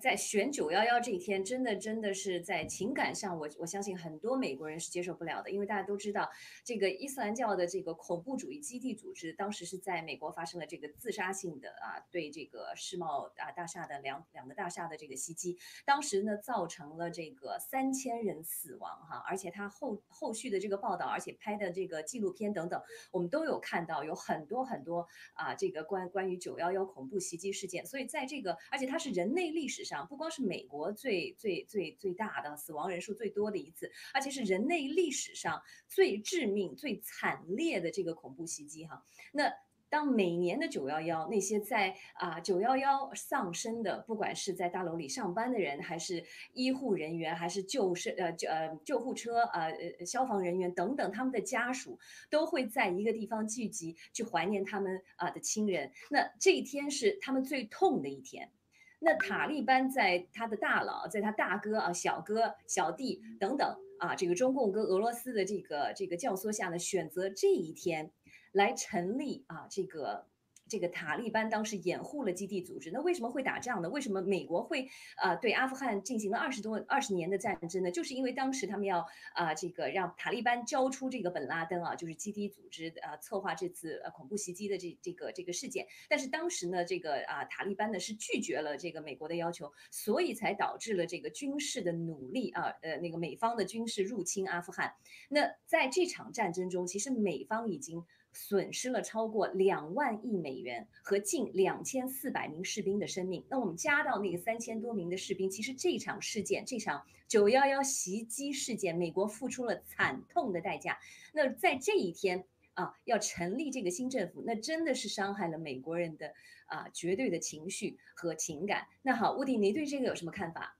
B: 在选九幺幺这一天，真的真的是在情感上，我我相信很多美国人是接受不了的，因为大家都知道，这个伊斯兰教的这个恐怖主义基地组织，当时是在美国发生了这个自杀性的啊，对这个世贸啊大厦的两两个大厦的这个袭击，当时呢造成了这个三千人死亡哈，而且他后后续的这个报道，而且拍的这个纪录片等等，我们都有看到有很多很多啊这个关关于九幺幺恐怖袭击事件，所以在这个而且它是人类历史。上不光是美国最最最最大的死亡人数最多的一次，而且是人类历史上最致命、最惨烈的这个恐怖袭击哈。那。当每年的九幺幺，那些在啊九幺幺丧生的，不管是在大楼里上班的人，还是医护人员，还是救生呃救呃救护车呃呃消防人员等等，他们的家属都会在一个地方聚集，去怀念他们啊的亲人。那这一天是他们最痛的一天。那塔利班在他的大佬，在他大哥啊小哥小弟等等啊，这个中共跟俄罗斯的这个这个教唆下呢，选择这一天。来成立啊，这个。这个塔利班当时掩护了基地组织，那为什么会打仗呢？为什么美国会呃对阿富汗进行了二十多二十年的战争呢？就是因为当时他们要啊这个让塔利班交出这个本拉登啊，就是基地组织啊策划这次呃恐怖袭击的这这个这个事件。但是当时呢，这个啊塔利班呢是拒绝了这个美国的要求，所以才导致了这个军事的努力啊呃那个美方的军事入侵阿富汗。那在这场战争中，其实美方已经。损失了超过两万亿美元和近两千四百名士兵的生命。那我们加到那个三千多名的士兵，其实这场事件，这场九幺幺袭击事件，美国付出了惨痛的代价。那在这一天啊，要成立这个新政府，那真的是伤害了美国人的啊绝对的情绪和情感。那好，乌迪，你对这个有什么看法？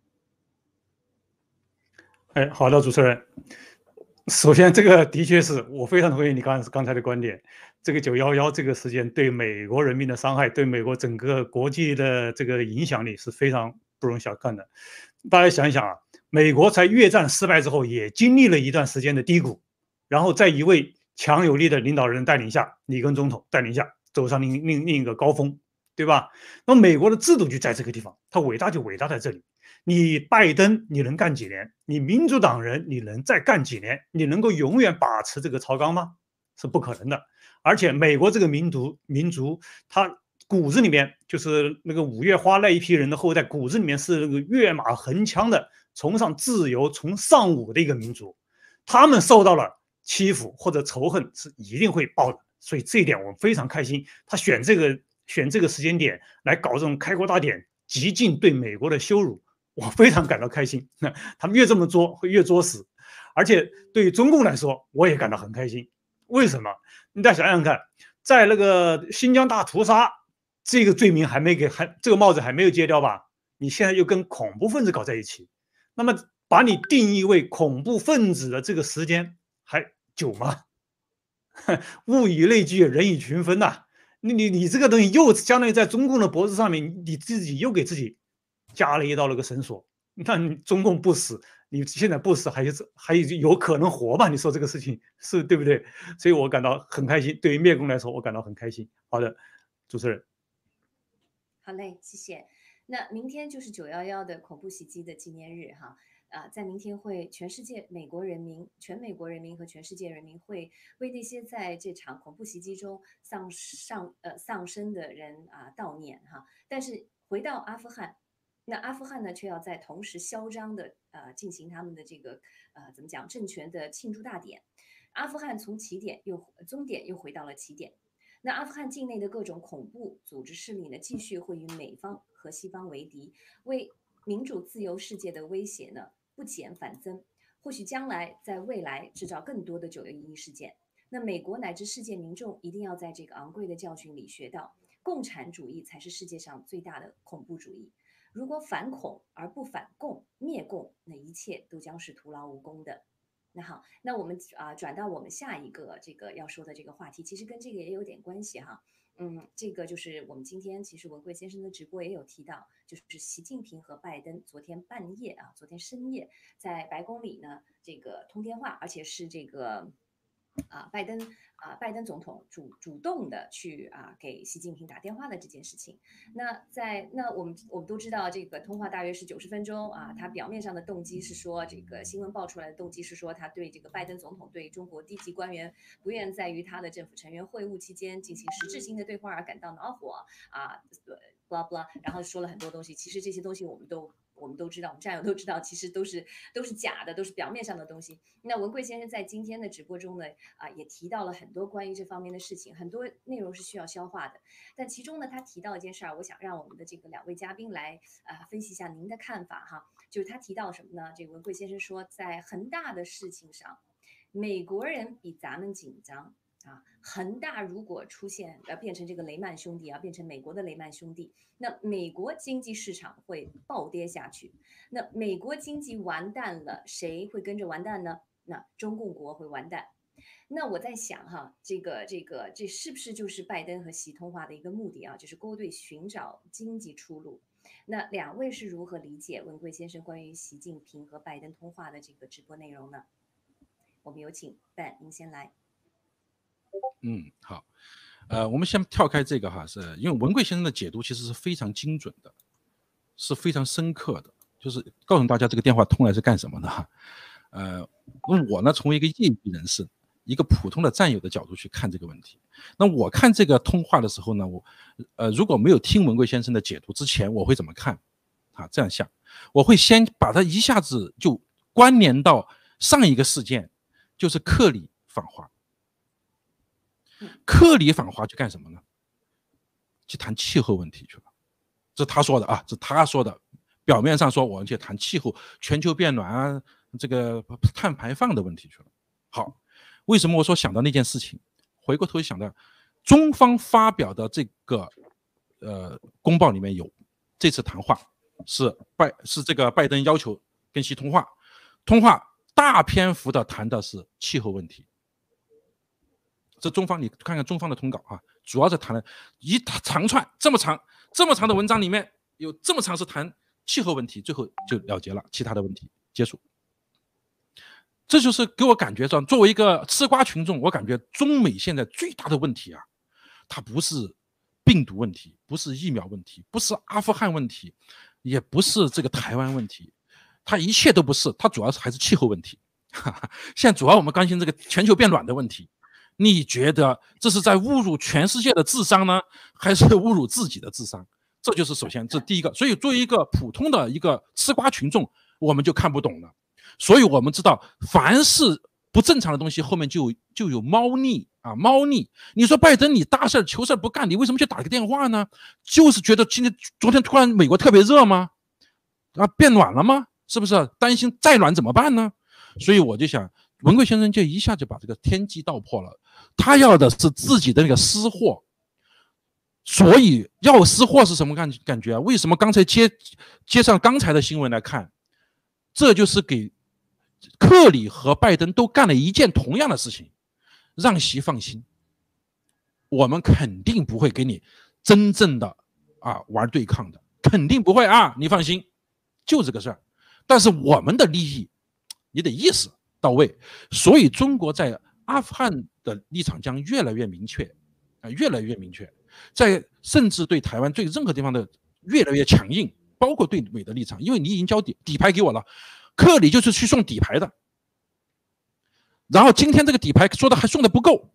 D: 哎，好的，主持人。首先，这个的确是我非常同意你刚刚才的观点。这个九幺幺这个事件对美国人民的伤害，对美国整个国际的这个影响力是非常不容小看的。大家想一想啊，美国在越战失败之后，也经历了一段时间的低谷，然后在一位强有力的领导人带领下，里根总统带领下，走上另另另一个高峰，对吧？那美国的制度就在这个地方，它伟大就伟大在这里。你拜登，你能干几年？你民主党人，你能再干几年？你能够永远把持这个朝纲吗？是不可能的。而且美国这个民族，民族他骨子里面就是那个五月花那一批人的后代，骨子里面是那个跃马横枪的，崇尚自由、崇尚武的一个民族。他们受到了欺负或者仇恨，是一定会报的。所以这一点我们非常开心。他选这个选这个时间点来搞这种开国大典，极尽对美国的羞辱。我非常感到开心，那 他们越这么作，会越作死，而且对于中共来说，我也感到很开心。为什么？你再想想看，在那个新疆大屠杀这个罪名还没给，还这个帽子还没有揭掉吧？你现在又跟恐怖分子搞在一起，那么把你定义为恐怖分子的这个时间还久吗？物以类聚，人以群分呐。你你你这个东西又相当于在中共的脖子上面，你自己又给自己。加了一道那个绳索，那你中共不死，你现在不死，还有还有有可能活吧？你说这个事情是对不对？所以我感到很开心。对于灭共来说，我感到很开心。好的，主持人。
B: 好嘞，谢谢。那明天就是九幺幺的恐怖袭击的纪念日哈啊，在明天会全世界美国人民、全美国人民和全世界人民会为那些在这场恐怖袭击中丧丧呃丧生的人啊悼念哈。但是回到阿富汗。那阿富汗呢，却要在同时嚣张的呃进行他们的这个呃怎么讲政权的庆祝大典。阿富汗从起点又终点又回到了起点。那阿富汗境内的各种恐怖组织势力呢，继续会与美方和西方为敌，为民主自由世界的威胁呢不减反增。或许将来在未来制造更多的九一一事件。那美国乃至世界民众一定要在这个昂贵的教训里学到，共产主义才是世界上最大的恐怖主义。如果反恐而不反共灭共，那一切都将是徒劳无功的。那好，那我们啊转到我们下一个这个要说的这个话题，其实跟这个也有点关系哈。嗯，这个就是我们今天其实文贵先生的直播也有提到，就是习近平和拜登昨天半夜啊，昨天深夜在白宫里呢这个通电话，而且是这个。啊，拜登啊，拜登总统主主动的去啊给习近平打电话的这件事情，那在那我们我们都知道这个通话大约是九十分钟啊，他表面上的动机是说这个新闻爆出来的动机是说他对这个拜登总统对中国低级官员不愿在于他的政府成员会晤期间进行实质性的对话而感到恼火啊，blah blah，然后说了很多东西，其实这些东西我们都。我们都知道，我们战友都知道，其实都是都是假的，都是表面上的东西。那文贵先生在今天的直播中呢，啊，也提到了很多关于这方面的事情，很多内容是需要消化的。但其中呢，他提到一件事儿，我想让我们的这个两位嘉宾来啊分析一下您的看法哈。就是他提到什么呢？这个文贵先生说，在恒大的事情上，美国人比咱们紧张。啊，恒大如果出现要变成这个雷曼兄弟啊，变成美国的雷曼兄弟，那美国经济市场会暴跌下去。那美国经济完蛋了，谁会跟着完蛋呢？那中共国会完蛋。那我在想哈，这个这个这是不是就是拜登和习通话的一个目的啊？就是勾兑寻找经济出路。那两位是如何理解文贵先生关于习近平和拜登通话的这个直播内容呢？我们有请 Ben，您先来。
C: 嗯，好，呃，我们先跳开这个哈，是因为文贵先生的解读其实是非常精准的，是非常深刻的，就是告诉大家这个电话通来是干什么的哈。呃，那我呢，从一个业余人士、一个普通的战友的角度去看这个问题。那我看这个通话的时候呢，我呃如果没有听文贵先生的解读之前，我会怎么看？啊，这样想，我会先把它一下子就关联到上一个事件，就是克里访华。克里访华去干什么呢？去谈气候问题去了，这他说的啊，这他说的。表面上说我们去谈气候、全球变暖啊，这个碳排放的问题去了。好，为什么我说想到那件事情？回过头想到，中方发表的这个呃公报里面有这次谈话是拜是这个拜登要求跟习通话，通话大篇幅的谈的是气候问题。这中方，你看看中方的通稿啊，主要是谈了一长串这么长、这么长的文章，里面有这么长是谈气候问题，最后就了结了，其他的问题结束。这就是给我感觉上，作为一个吃瓜群众，我感觉中美现在最大的问题啊，它不是病毒问题，不是疫苗问题，不是阿富汗问题，也不是这个台湾问题，它一切都不是，它主要是还是气候问题。现在主要我们关心这个全球变暖的问题。你觉得这是在侮辱全世界的智商呢，还是侮辱自己的智商？这就是首先，这第一个。所以作为一个普通的一个吃瓜群众，我们就看不懂了。所以我们知道，凡是不正常的东西，后面就就有猫腻啊，猫腻。你说拜登，你大事求事不干，你为什么去打个电话呢？就是觉得今天、昨天突然美国特别热吗？啊，变暖了吗？是不是担心再暖怎么办呢？所以我就想，文贵先生就一下就把这个天机道破了。他要的是自己的那个私货，所以要私货是什么感感觉啊？为什么刚才接接上刚才的新闻来看，这就是给克里和拜登都干了一件同样的事情，让习放心，我们肯定不会给你真正的啊玩对抗的，肯定不会啊，你放心，就这个事儿。但是我们的利益，你得意识到位，所以中国在。阿富汗的立场将越来越明确，啊，越来越明确，在甚至对台湾、对任何地方的越来越强硬，包括对美的立场，因为你已经交底底牌给我了，克里就是去送底牌的，然后今天这个底牌说的还送的不够，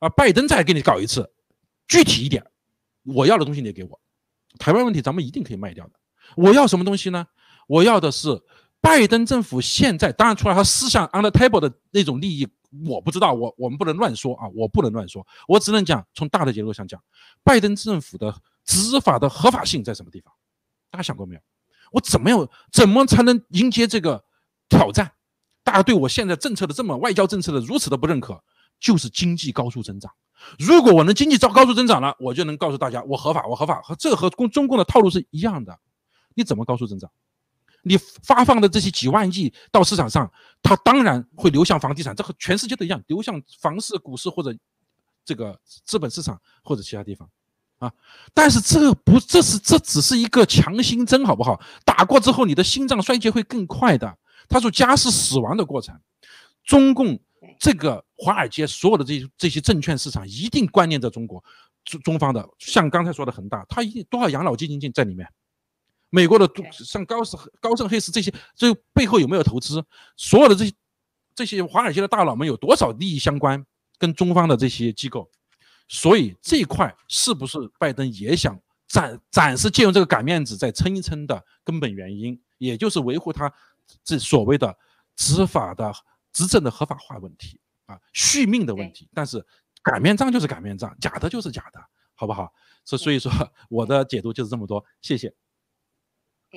C: 啊，拜登再给你搞一次，具体一点，我要的东西你给我，台湾问题咱们一定可以卖掉的，我要什么东西呢？我要的是拜登政府现在当然除了他思想 on the table 的那种利益。我不知道，我我们不能乱说啊！我不能乱说，我只能讲从大的结构上讲，拜登政府的执法的合法性在什么地方？大家想过没有？我怎么样，怎么才能迎接这个挑战？大家对我现在政策的这么外交政策的如此的不认可，就是经济高速增长。如果我能经济高高速增长了，我就能告诉大家我合法，我合法。和这和共中共的套路是一样的。你怎么高速增长？你发放的这些几万亿到市场上，它当然会流向房地产，这和全世界都一样，流向房市、股市或者这个资本市场或者其他地方，啊，但是这不，这是这只是一个强心针，好不好？打过之后，你的心脏衰竭会更快的，他说加是死亡的过程。中共这个华尔街所有的这些这些证券市场一定关联着中国中中方的，像刚才说的恒大，它一定多少养老基金进在里面。美国的像高盛、高盛、黑石这些，这背后有没有投资？所有的这些这些华尔街的大佬们有多少利益相关？跟中方的这些机构，所以这一块是不是拜登也想暂暂时借用这个擀面子再撑一撑的根本原因，也就是维护他这所谓的执法的执政的合法化问题啊，续命的问题。但是擀面杖就是擀面杖，假的就是假的，好不好？所所以说我的解读就是这么多，谢谢。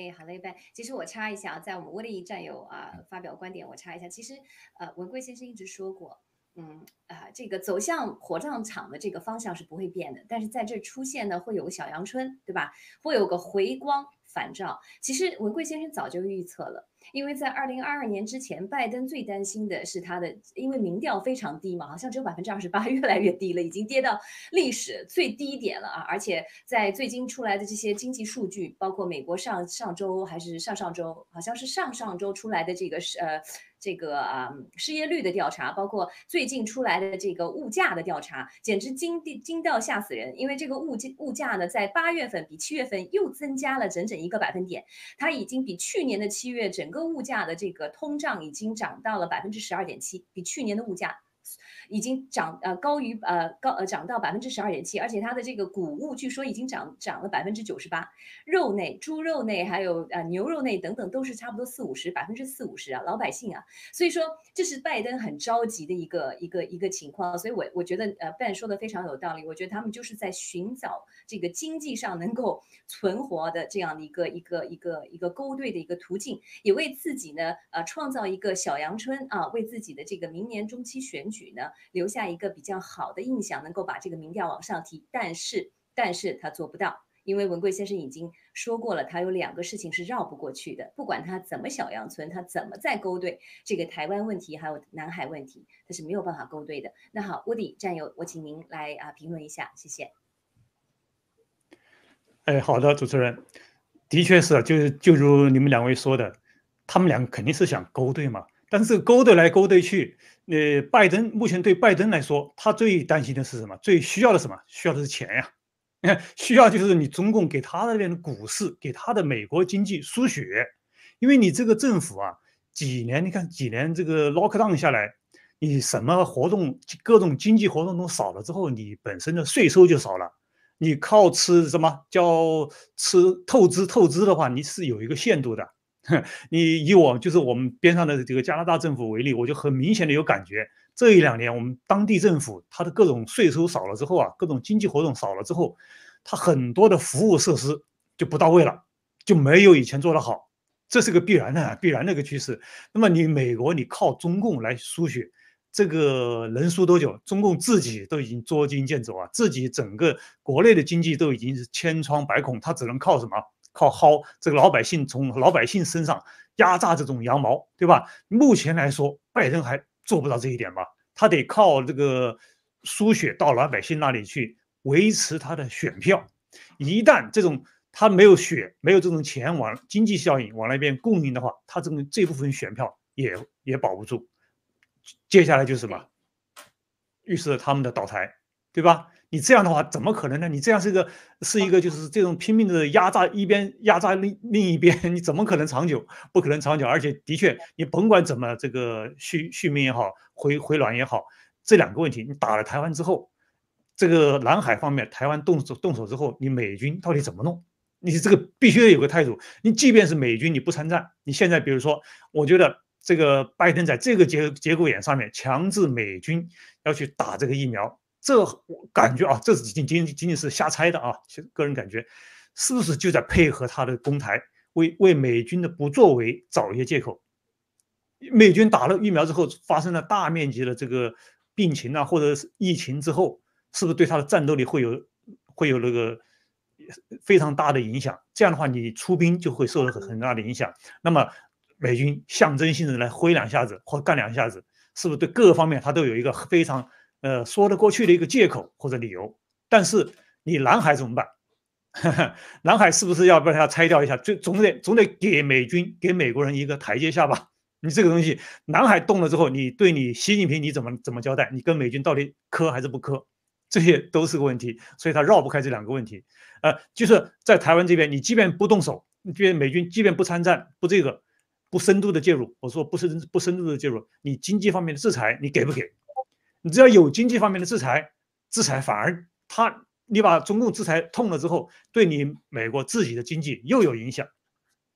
B: 哎，好嘞，拜。其实我插一下啊，在我们威利战友啊发表观点，我插一下。其实呃，文贵先生一直说过。嗯啊，这个走向火葬场的这个方向是不会变的，但是在这出现呢，会有个小阳春，对吧？会有个回光反照。其实文贵先生早就预测了，因为在二零二二年之前，拜登最担心的是他的，因为民调非常低嘛，好像只有百分之二十八，越来越低了，已经跌到历史最低点了啊！而且在最近出来的这些经济数据，包括美国上上周还是上上周，好像是上上周出来的这个是呃。这个啊，失业率的调查，包括最近出来的这个物价的调查，简直惊惊到吓死人。因为这个物价物价呢，在八月份比七月份又增加了整整一个百分点，它已经比去年的七月整个物价的这个通胀已经涨到了百分之十二点七，比去年的物价。已经涨呃高于呃高呃涨到百分之十二点七，而且它的这个谷物据说已经涨涨了百分之九十八，肉类、猪肉类还有呃牛肉类等等都是差不多四五十百分之四五十啊，老百姓啊，所以说这是拜登很着急的一个一个一个情况，所以我我觉得呃 Ben 说的非常有道理，我觉得他们就是在寻找这个经济上能够存活的这样的一个一个一个一个勾兑的一个途径，也为自己呢呃创造一个小阳春啊，为自己的这个明年中期选举呢。留下一个比较好的印象，能够把这个民调往上提，但是，但是他做不到，因为文贵先生已经说过了，他有两个事情是绕不过去的，不管他怎么小阳春，他怎么在勾兑这个台湾问题，还有南海问题，他是没有办法勾兑的。那好，沃迪战友，我请您来啊评论一下，谢谢。
D: 哎，好的，主持人，的确是，就是就如你们两位说的，他们两个肯定是想勾兑嘛。但是勾兑来勾兑去，呃，拜登目前对拜登来说，他最担心的是什么？最需要的什么？需要的是钱呀！你看，需要就是你中共给他那边的股市，给他的美国经济输血，因为你这个政府啊，几年你看几年这个 lock down 下来，你什么活动，各种经济活动都少了之后，你本身的税收就少了，你靠吃什么叫吃透支透支的话，你是有一个限度的。你以我就是我们边上的这个加拿大政府为例，我就很明显的有感觉，这一两年我们当地政府它的各种税收少了之后啊，各种经济活动少了之后，它很多的服务设施就不到位了，就没有以前做得好，这是个必然的必然的一个趋势。那么你美国你靠中共来输血，这个能输多久？中共自己都已经捉襟见肘啊，自己整个国内的经济都已经是千疮百孔，它只能靠什么？靠薅这个老百姓从老百姓身上压榨这种羊毛，对吧？目前来说，拜登还做不到这一点吧？他得靠这个输血到老百姓那里去维持他的选票。一旦这种他没有血，没有这种钱往经济效应往那边供应的话，他这种这部分选票也也保不住。接下来就是什么？预示他们的倒台，对吧？你这样的话怎么可能呢？你这样是一个是一个就是这种拼命的压榨一边压榨另另一边，你怎么可能长久？不可能长久。而且的确，你甭管怎么这个续续命也好，回回暖也好，这两个问题，你打了台湾之后，这个南海方面台湾动手动手之后，你美军到底怎么弄？你这个必须得有个态度。你即便是美军你不参战，你现在比如说，我觉得这个拜登在这个节节骨眼上面强制美军要去打这个疫苗。这我感觉啊，这是仅仅仅仅是瞎猜的啊，其实个人感觉，是不是就在配合他的攻台，为为美军的不作为找一些借口？美军打了疫苗之后，发生了大面积的这个病情啊，或者是疫情之后，是不是对他的战斗力会有会有那个非常大的影响？这样的话，你出兵就会受到很很大的影响。那么美军象征性的来挥两下子或干两下子，是不是对各个方面他都有一个非常？呃，说得过去的一个借口或者理由，但是你南海怎么办？南海是不是要把它拆掉一下？就总得总得给美军、给美国人一个台阶下吧？你这个东西，南海动了之后，你对你习近平你怎么怎么交代？你跟美军到底磕还是不磕？这些都是个问题，所以他绕不开这两个问题。呃，就是在台湾这边，你即便不动手，即便美军即便不参战，不这个不深度的介入，我说不深不深度的介入，你经济方面的制裁你给不给？你只要有经济方面的制裁，制裁反而他你把中共制裁痛了之后，对你美国自己的经济又有影响，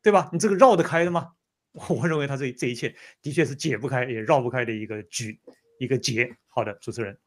D: 对吧？你这个绕得开的吗？我认为他这这一切的确是解不开也绕不开的一个局，一个结。好的，主持人。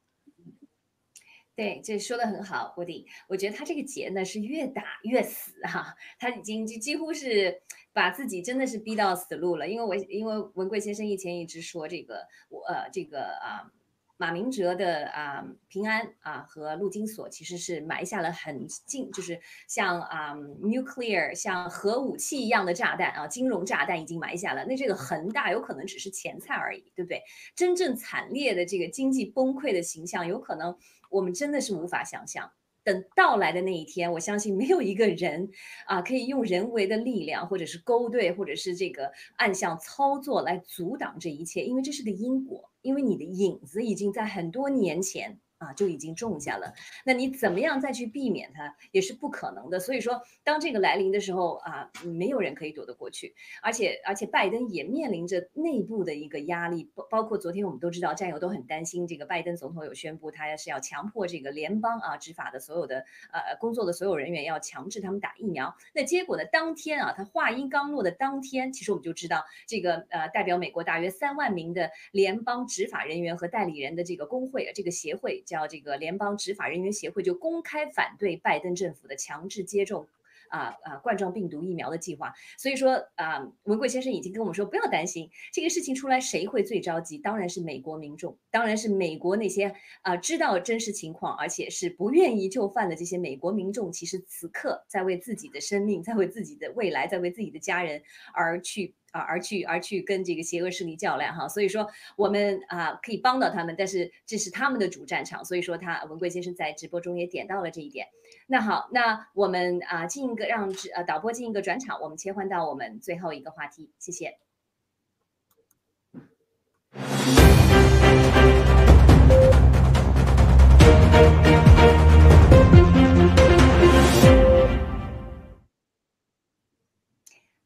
B: 对，这说的很好，郭迪。我觉得他这个结呢是越打越死哈，他已经就几乎是把自己真的是逼到死路了。因为我因为文贵先生以前一直说这个我呃这个啊。马明哲的啊平安啊和陆金所其实是埋下了很近，就是像啊 nuclear 像核武器一样的炸弹啊，金融炸弹已经埋下了。那这个恒大有可能只是前菜而已，对不对？真正惨烈的这个经济崩溃的形象，有可能我们真的是无法想象。等到来的那一天，我相信没有一个人啊可以用人为的力量，或者是勾兑，或者是这个暗箱操作来阻挡这一切，因为这是个因果，因为你的影子已经在很多年前。啊，就已经种下了。那你怎么样再去避免它，也是不可能的。所以说，当这个来临的时候啊，没有人可以躲得过去。而且，而且拜登也面临着内部的一个压力，包包括昨天我们都知道，战友都很担心，这个拜登总统有宣布，他是要强迫这个联邦啊执法的所有的呃工作的所有人员要强制他们打疫苗。那结果呢，当天啊，他话音刚落的当天，其实我们就知道，这个呃代表美国大约三万名的联邦执法人员和代理人的这个工会，这个协会。叫这个联邦执法人员协会就公开反对拜登政府的强制接种。啊啊！冠状病毒疫苗的计划，所以说啊，文贵先生已经跟我们说，不要担心这个事情出来，谁会最着急？当然是美国民众，当然是美国那些啊知道真实情况，而且是不愿意就范的这些美国民众，其实此刻在为自己的生命，在为自己的未来，在为自己的家人而去啊而去而去跟这个邪恶势力较量哈。所以说我们啊可以帮到他们，但是这是他们的主战场。所以说他文贵先生在直播中也点到了这一点。那好，那我们啊进一个让呃导播进一个转场，我们切换到我们最后一个话题，谢谢。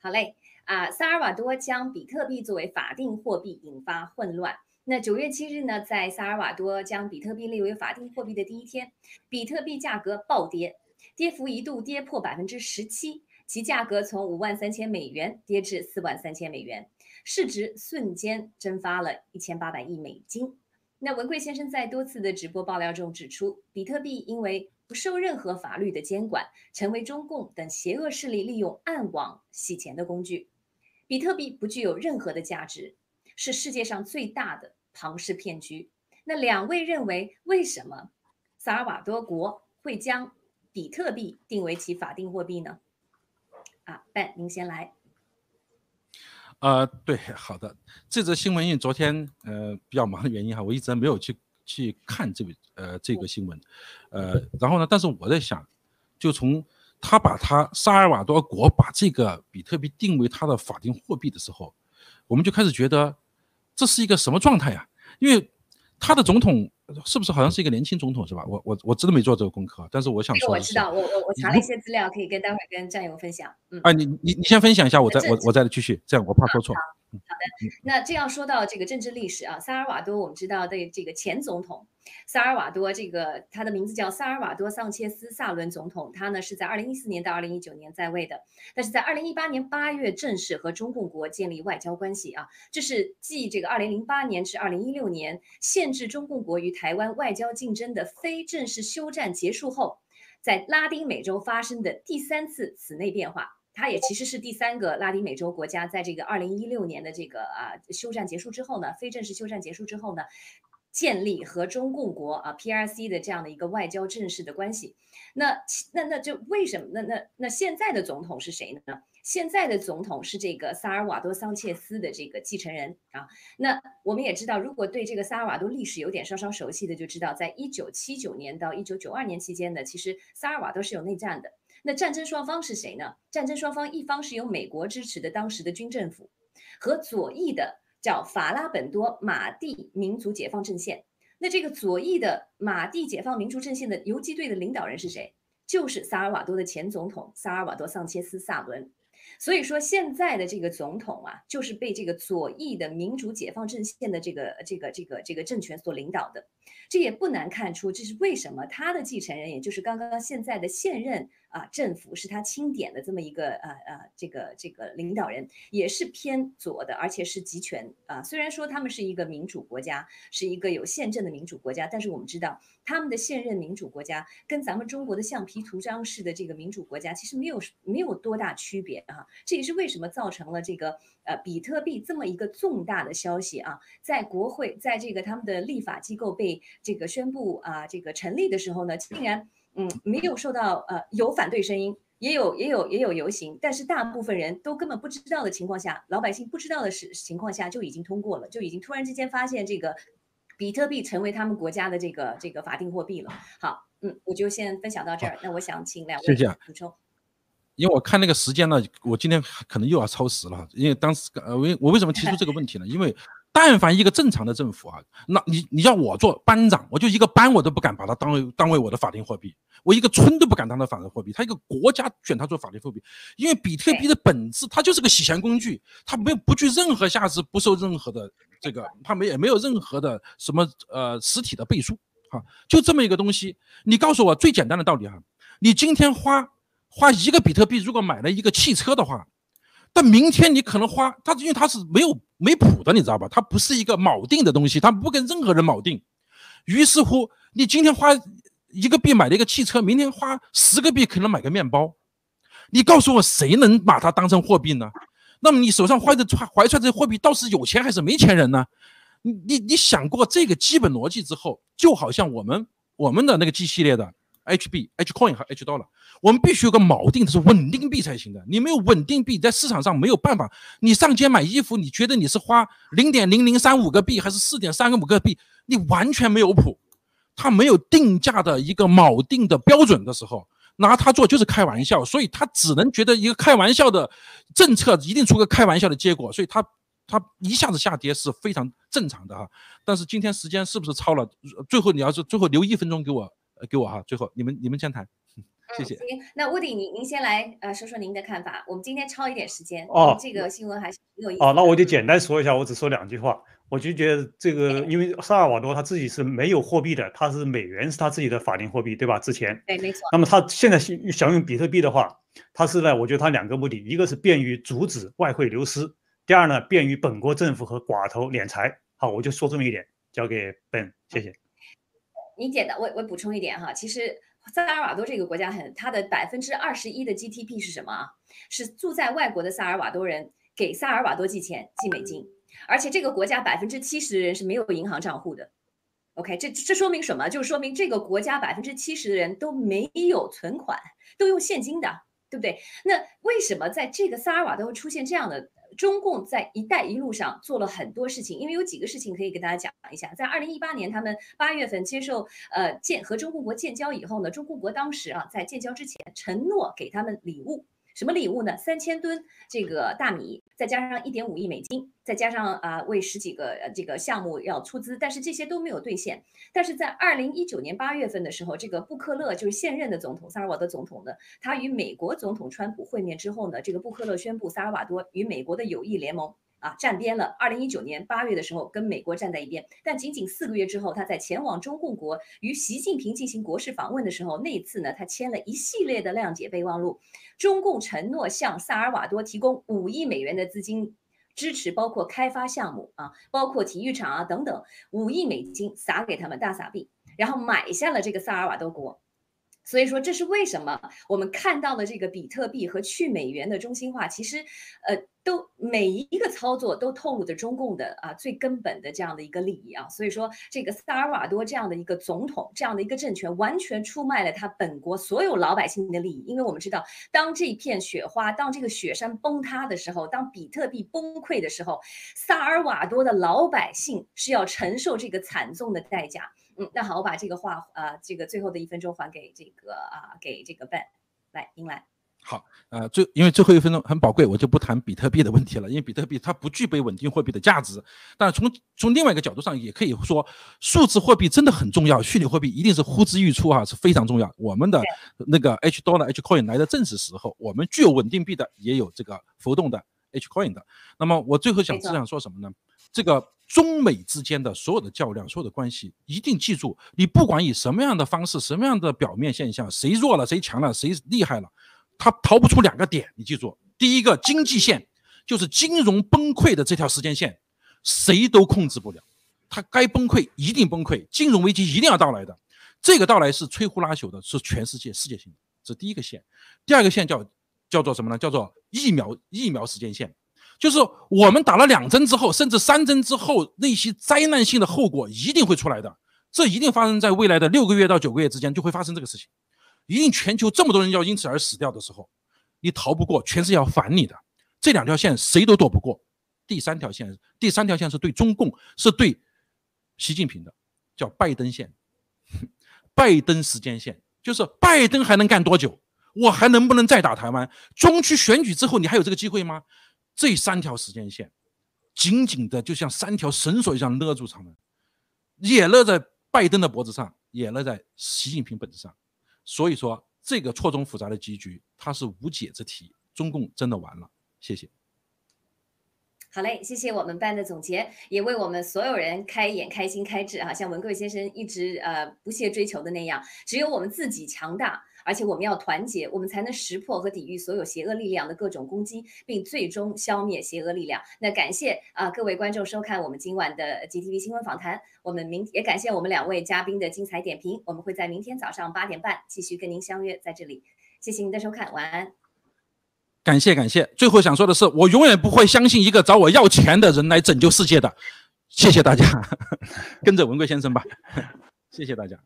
B: 好嘞，啊，萨尔瓦多将比特币作为法定货币，引发混乱。那九月七日呢，在萨尔瓦多将比特币列为法定货币的第一天，比特币价格暴跌，跌幅一度跌破百分之十七，其价格从五万三千美元跌至四万三千美元，市值瞬间蒸发了一千八百亿美金。那文贵先生在多次的直播爆料中指出，比特币因为不受任何法律的监管，成为中共等邪恶势力利用暗网洗钱的工具。比特币不具有任何的价值。是世界上最大的庞氏骗局。那两位认为，为什么萨尔瓦多国会将比特币定为其法定货币呢？啊，Ben，您先来。
C: 呃，对，好的。这则新闻因为昨天呃比较忙的原因哈，我一直没有去去看这个呃这个新闻。呃，然后呢，但是我在想，就从他把他萨尔瓦多国把这个比特币定为他的法定货币的时候，我们就开始觉得。这是一个什么状态呀？因为他的总统是不是好像是一个年轻总统是吧？我我我真的没做这个功课，但是我想说，
B: 我知道，我我我查了一些资料，可以跟待会儿跟战友分享。嗯，
C: 啊，你你你先分享一下，我再我我再继续，这样我怕说错。
B: 好的，那这要说到这个政治历史啊，萨尔瓦多我们知道的这个前总统萨尔瓦多，这个他的名字叫萨尔瓦多·桑切斯·萨伦总统，他呢是在二零一四年到二零一九年在位的，但是在二零一八年八月正式和中共国建立外交关系啊，这是继这个二零零八年至二零一六年限制中共国与台湾外交竞争的非正式休战结束后，在拉丁美洲发生的第三次此内变化。它也其实是第三个拉丁美洲国家，在这个二零一六年的这个啊休战结束之后呢，非正式休战结束之后呢，建立和中共国啊 P R C 的这样的一个外交正式的关系。那那那就为什么？那那那现在的总统是谁呢？现在的总统是这个萨尔瓦多桑切斯的这个继承人啊。那我们也知道，如果对这个萨尔瓦多历史有点稍稍熟悉的，就知道在一九七九年到一九九二年期间呢，其实萨尔瓦多是有内战的。那战争双方是谁呢？战争双方一方是由美国支持的当时的军政府，和左翼的叫法拉本多马蒂民族解放阵线。那这个左翼的马蒂解放民族阵线的游击队的领导人是谁？就是萨尔瓦多的前总统萨尔瓦多桑切斯萨伦。所以说，现在的这个总统啊，就是被这个左翼的民主解放阵线的这个这个这个这个政权所领导的。这也不难看出，这是为什么他的继承人，也就是刚刚现在的现任。啊，政府是他钦点的这么一个呃呃，这个这个领导人也是偏左的，而且是集权啊。虽然说他们是一个民主国家，是一个有宪政的民主国家，但是我们知道他们的现任民主国家跟咱们中国的橡皮图章式的这个民主国家其实没有没有多大区别啊。这也是为什么造成了这个呃比特币这么一个重大的消息啊，在国会在这个他们的立法机构被这个宣布啊这个成立的时候呢，竟然。嗯，没有受到呃有反对声音，也有也有也有游行，但是大部分人都根本不知道的情况下，老百姓不知道的是情况下就已经通过了，就已经突然之间发现这个比特币成为他们国家的这个这个法定货币了。好，嗯，我就先分享到这儿。那我想请两位补充。
C: 因为我看那个时间呢，我今天可能又要超时了。因为当时呃，我我为什么提出这个问题呢？因为但凡一个正常的政府啊，那你你要我做班长，我就一个班我都不敢把它当为当为我的法定货币，我一个村都不敢当它法定货币。他一个国家选它做法定货币，因为比特币的本质它就是个洗钱工具，它没有不具任何价值，不受任何的这个，它没也没有任何的什么呃实体的背书啊，就这么一个东西。你告诉我最简单的道理哈，你今天花花一个比特币，如果买了一个汽车的话。但明天你可能花它，因为它是没有没谱的，你知道吧？它不是一个锚定的东西，它不跟任何人锚定。于是乎，你今天花一个币买了一个汽车，明天花十个币可能买个面包。你告诉我，谁能把它当成货币呢？那么你手上怀着怀揣着货币，倒是有钱还是没钱人呢？你你你想过这个基本逻辑之后，就好像我们我们的那个 G 系列的。HB、Hcoin 和 H dollar，我们必须有个锚定的是稳定币才行的。你没有稳定币，在市场上没有办法。你上街买衣服，你觉得你是花零点零零三五个币，还是四点三个五个币？你完全没有谱。它没有定价的一个锚定的标准的时候，拿它做就是开玩笑。所以它只能觉得一个开玩笑的政策一定出个开玩笑的结果。所以它它一下子下跌是非常正常的哈。但是今天时间是不是超了？最后你要是最后留一分钟给我。给我哈，最后你们你们先谈，谢谢。
B: 行，那屋顶您您先来呃说说您的看法。我们今天超一点时间哦，这个新闻还是挺有意思。哦，
D: 那我就简单说一下，我只说两句话。我就觉得这个，因为萨尔瓦多他自己是没有货币的，他是美元是他自己的法定货币，对吧？之前
B: 对，没错。
D: 那么他现在想用比特币的话，他是呢，我觉得他两个目的，一个是便于阻止外汇流失，第二呢，便于本国政府和寡头敛财。好，我就说这么一点，交给 Ben，谢谢。
B: 你简单，我我补充一点哈，其实萨尔瓦多这个国家很，它的百分之二十一的 GDP 是什么啊？是住在外国的萨尔瓦多人给萨尔瓦多寄钱寄美金，而且这个国家百分之七十的人是没有银行账户的。OK，这这说明什么？就是说明这个国家百分之七十的人都没有存款，都用现金的，对不对？那为什么在这个萨尔瓦多会出现这样的？中共在“一带一路”上做了很多事情，因为有几个事情可以跟大家讲一下。在二零一八年，他们八月份接受呃建和中共国建交以后呢，中共国当时啊在建交之前承诺给他们礼物。什么礼物呢？三千吨这个大米，再加上一点五亿美金，再加上啊为十几个这个项目要出资，但是这些都没有兑现。但是在二零一九年八月份的时候，这个布克勒就是现任的总统萨尔瓦多总统呢，他与美国总统川普会面之后呢，这个布克勒宣布萨尔瓦多与美国的友谊联盟。啊，站边了。二零一九年八月的时候，跟美国站在一边。但仅仅四个月之后，他在前往中共国与习近平进行国事访问的时候，那一次呢，他签了一系列的谅解备忘录。中共承诺向萨尔瓦多提供五亿美元的资金支持，包括开发项目啊，包括体育场啊等等，五亿美金撒给他们大撒币，然后买下了这个萨尔瓦多国。所以说，这是为什么我们看到了这个比特币和去美元的中心化，其实，呃，都每一个操作都透露着中共的啊最根本的这样的一个利益啊。所以说，这个萨尔瓦多这样的一个总统，这样的一个政权，完全出卖了他本国所有老百姓的利益。因为我们知道，当这片雪花，当这个雪山崩塌的时候，当比特币崩溃的时候，萨尔瓦多的老百姓是要承受这个惨重的代价。嗯，那好，我把这个话，呃，这个最后的一分钟还给这个啊，给这个 Ben，来，您来。
C: 好，呃，最因为最后一分钟很宝贵，我就不谈比特币的问题了，因为比特币它不具备稳定货币的价值。但从从另外一个角度上，也可以说数字货币真的很重要，虚拟货币一定是呼之欲出啊，是非常重要。我们的那个 H dollar H coin 来的正是时候，我们具有稳定币的，也有这个浮动的 H coin 的。那么我最后想只想说什么呢？这个中美之间的所有的较量，所有的关系，一定记住，你不管以什么样的方式，什么样的表面现象，谁弱了，谁强了，谁厉害了，它逃不出两个点。你记住，第一个经济线就是金融崩溃的这条时间线，谁都控制不了，它该崩溃一定崩溃，金融危机一定要到来的。这个到来是摧枯拉朽的，是全世界世界性的，这第一个线。第二个线叫叫做什么呢？叫做疫苗疫苗时间线，就是我们打了两针之后，甚至三针之后，那些灾难性的后果一定会出来的，这一定发生在未来的六个月到九个月之间就会发生这个事情，一定全球这么多人要因此而死掉的时候，你逃不过，全世界要反你的。这两条线谁都躲不过。第三条线，第三条线是对中共，是对习近平的，叫拜登线。拜登时间线就是拜登还能干多久？我还能不能再打台湾？中区选举之后，你还有这个机会吗？这三条时间线紧紧的就像三条绳索一样勒住他们，也勒在拜登的脖子上，也勒在习近平本子上。所以说，这个错综复杂的棋局，它是无解之题。中共真的完了。谢谢。
B: 好嘞，谢谢我们班的总结，也为我们所有人开眼、开心、开智啊！像文贵先生一直呃不懈追求的那样，只有我们自己强大，而且我们要团结，我们才能识破和抵御所有邪恶力量的各种攻击，并最终消灭邪恶力量。那感谢啊各位观众收看我们今晚的 GTV 新闻访谈，我们明也感谢我们两位嘉宾的精彩点评，我们会在明天早上八点半继续跟您相约在这里。谢谢您的收看，晚安。
C: 感谢感谢。最后想说的是，我永远不会相信一个找我要钱的人来拯救世界的。谢谢大家，跟着文贵先生吧。谢谢大家。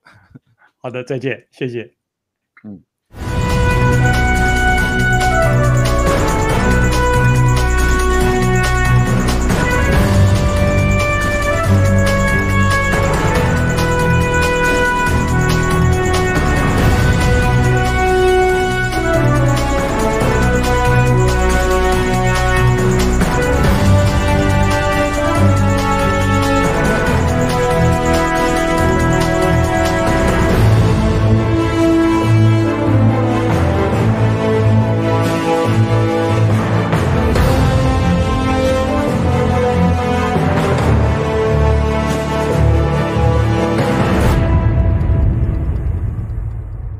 D: 好的，再见，谢谢。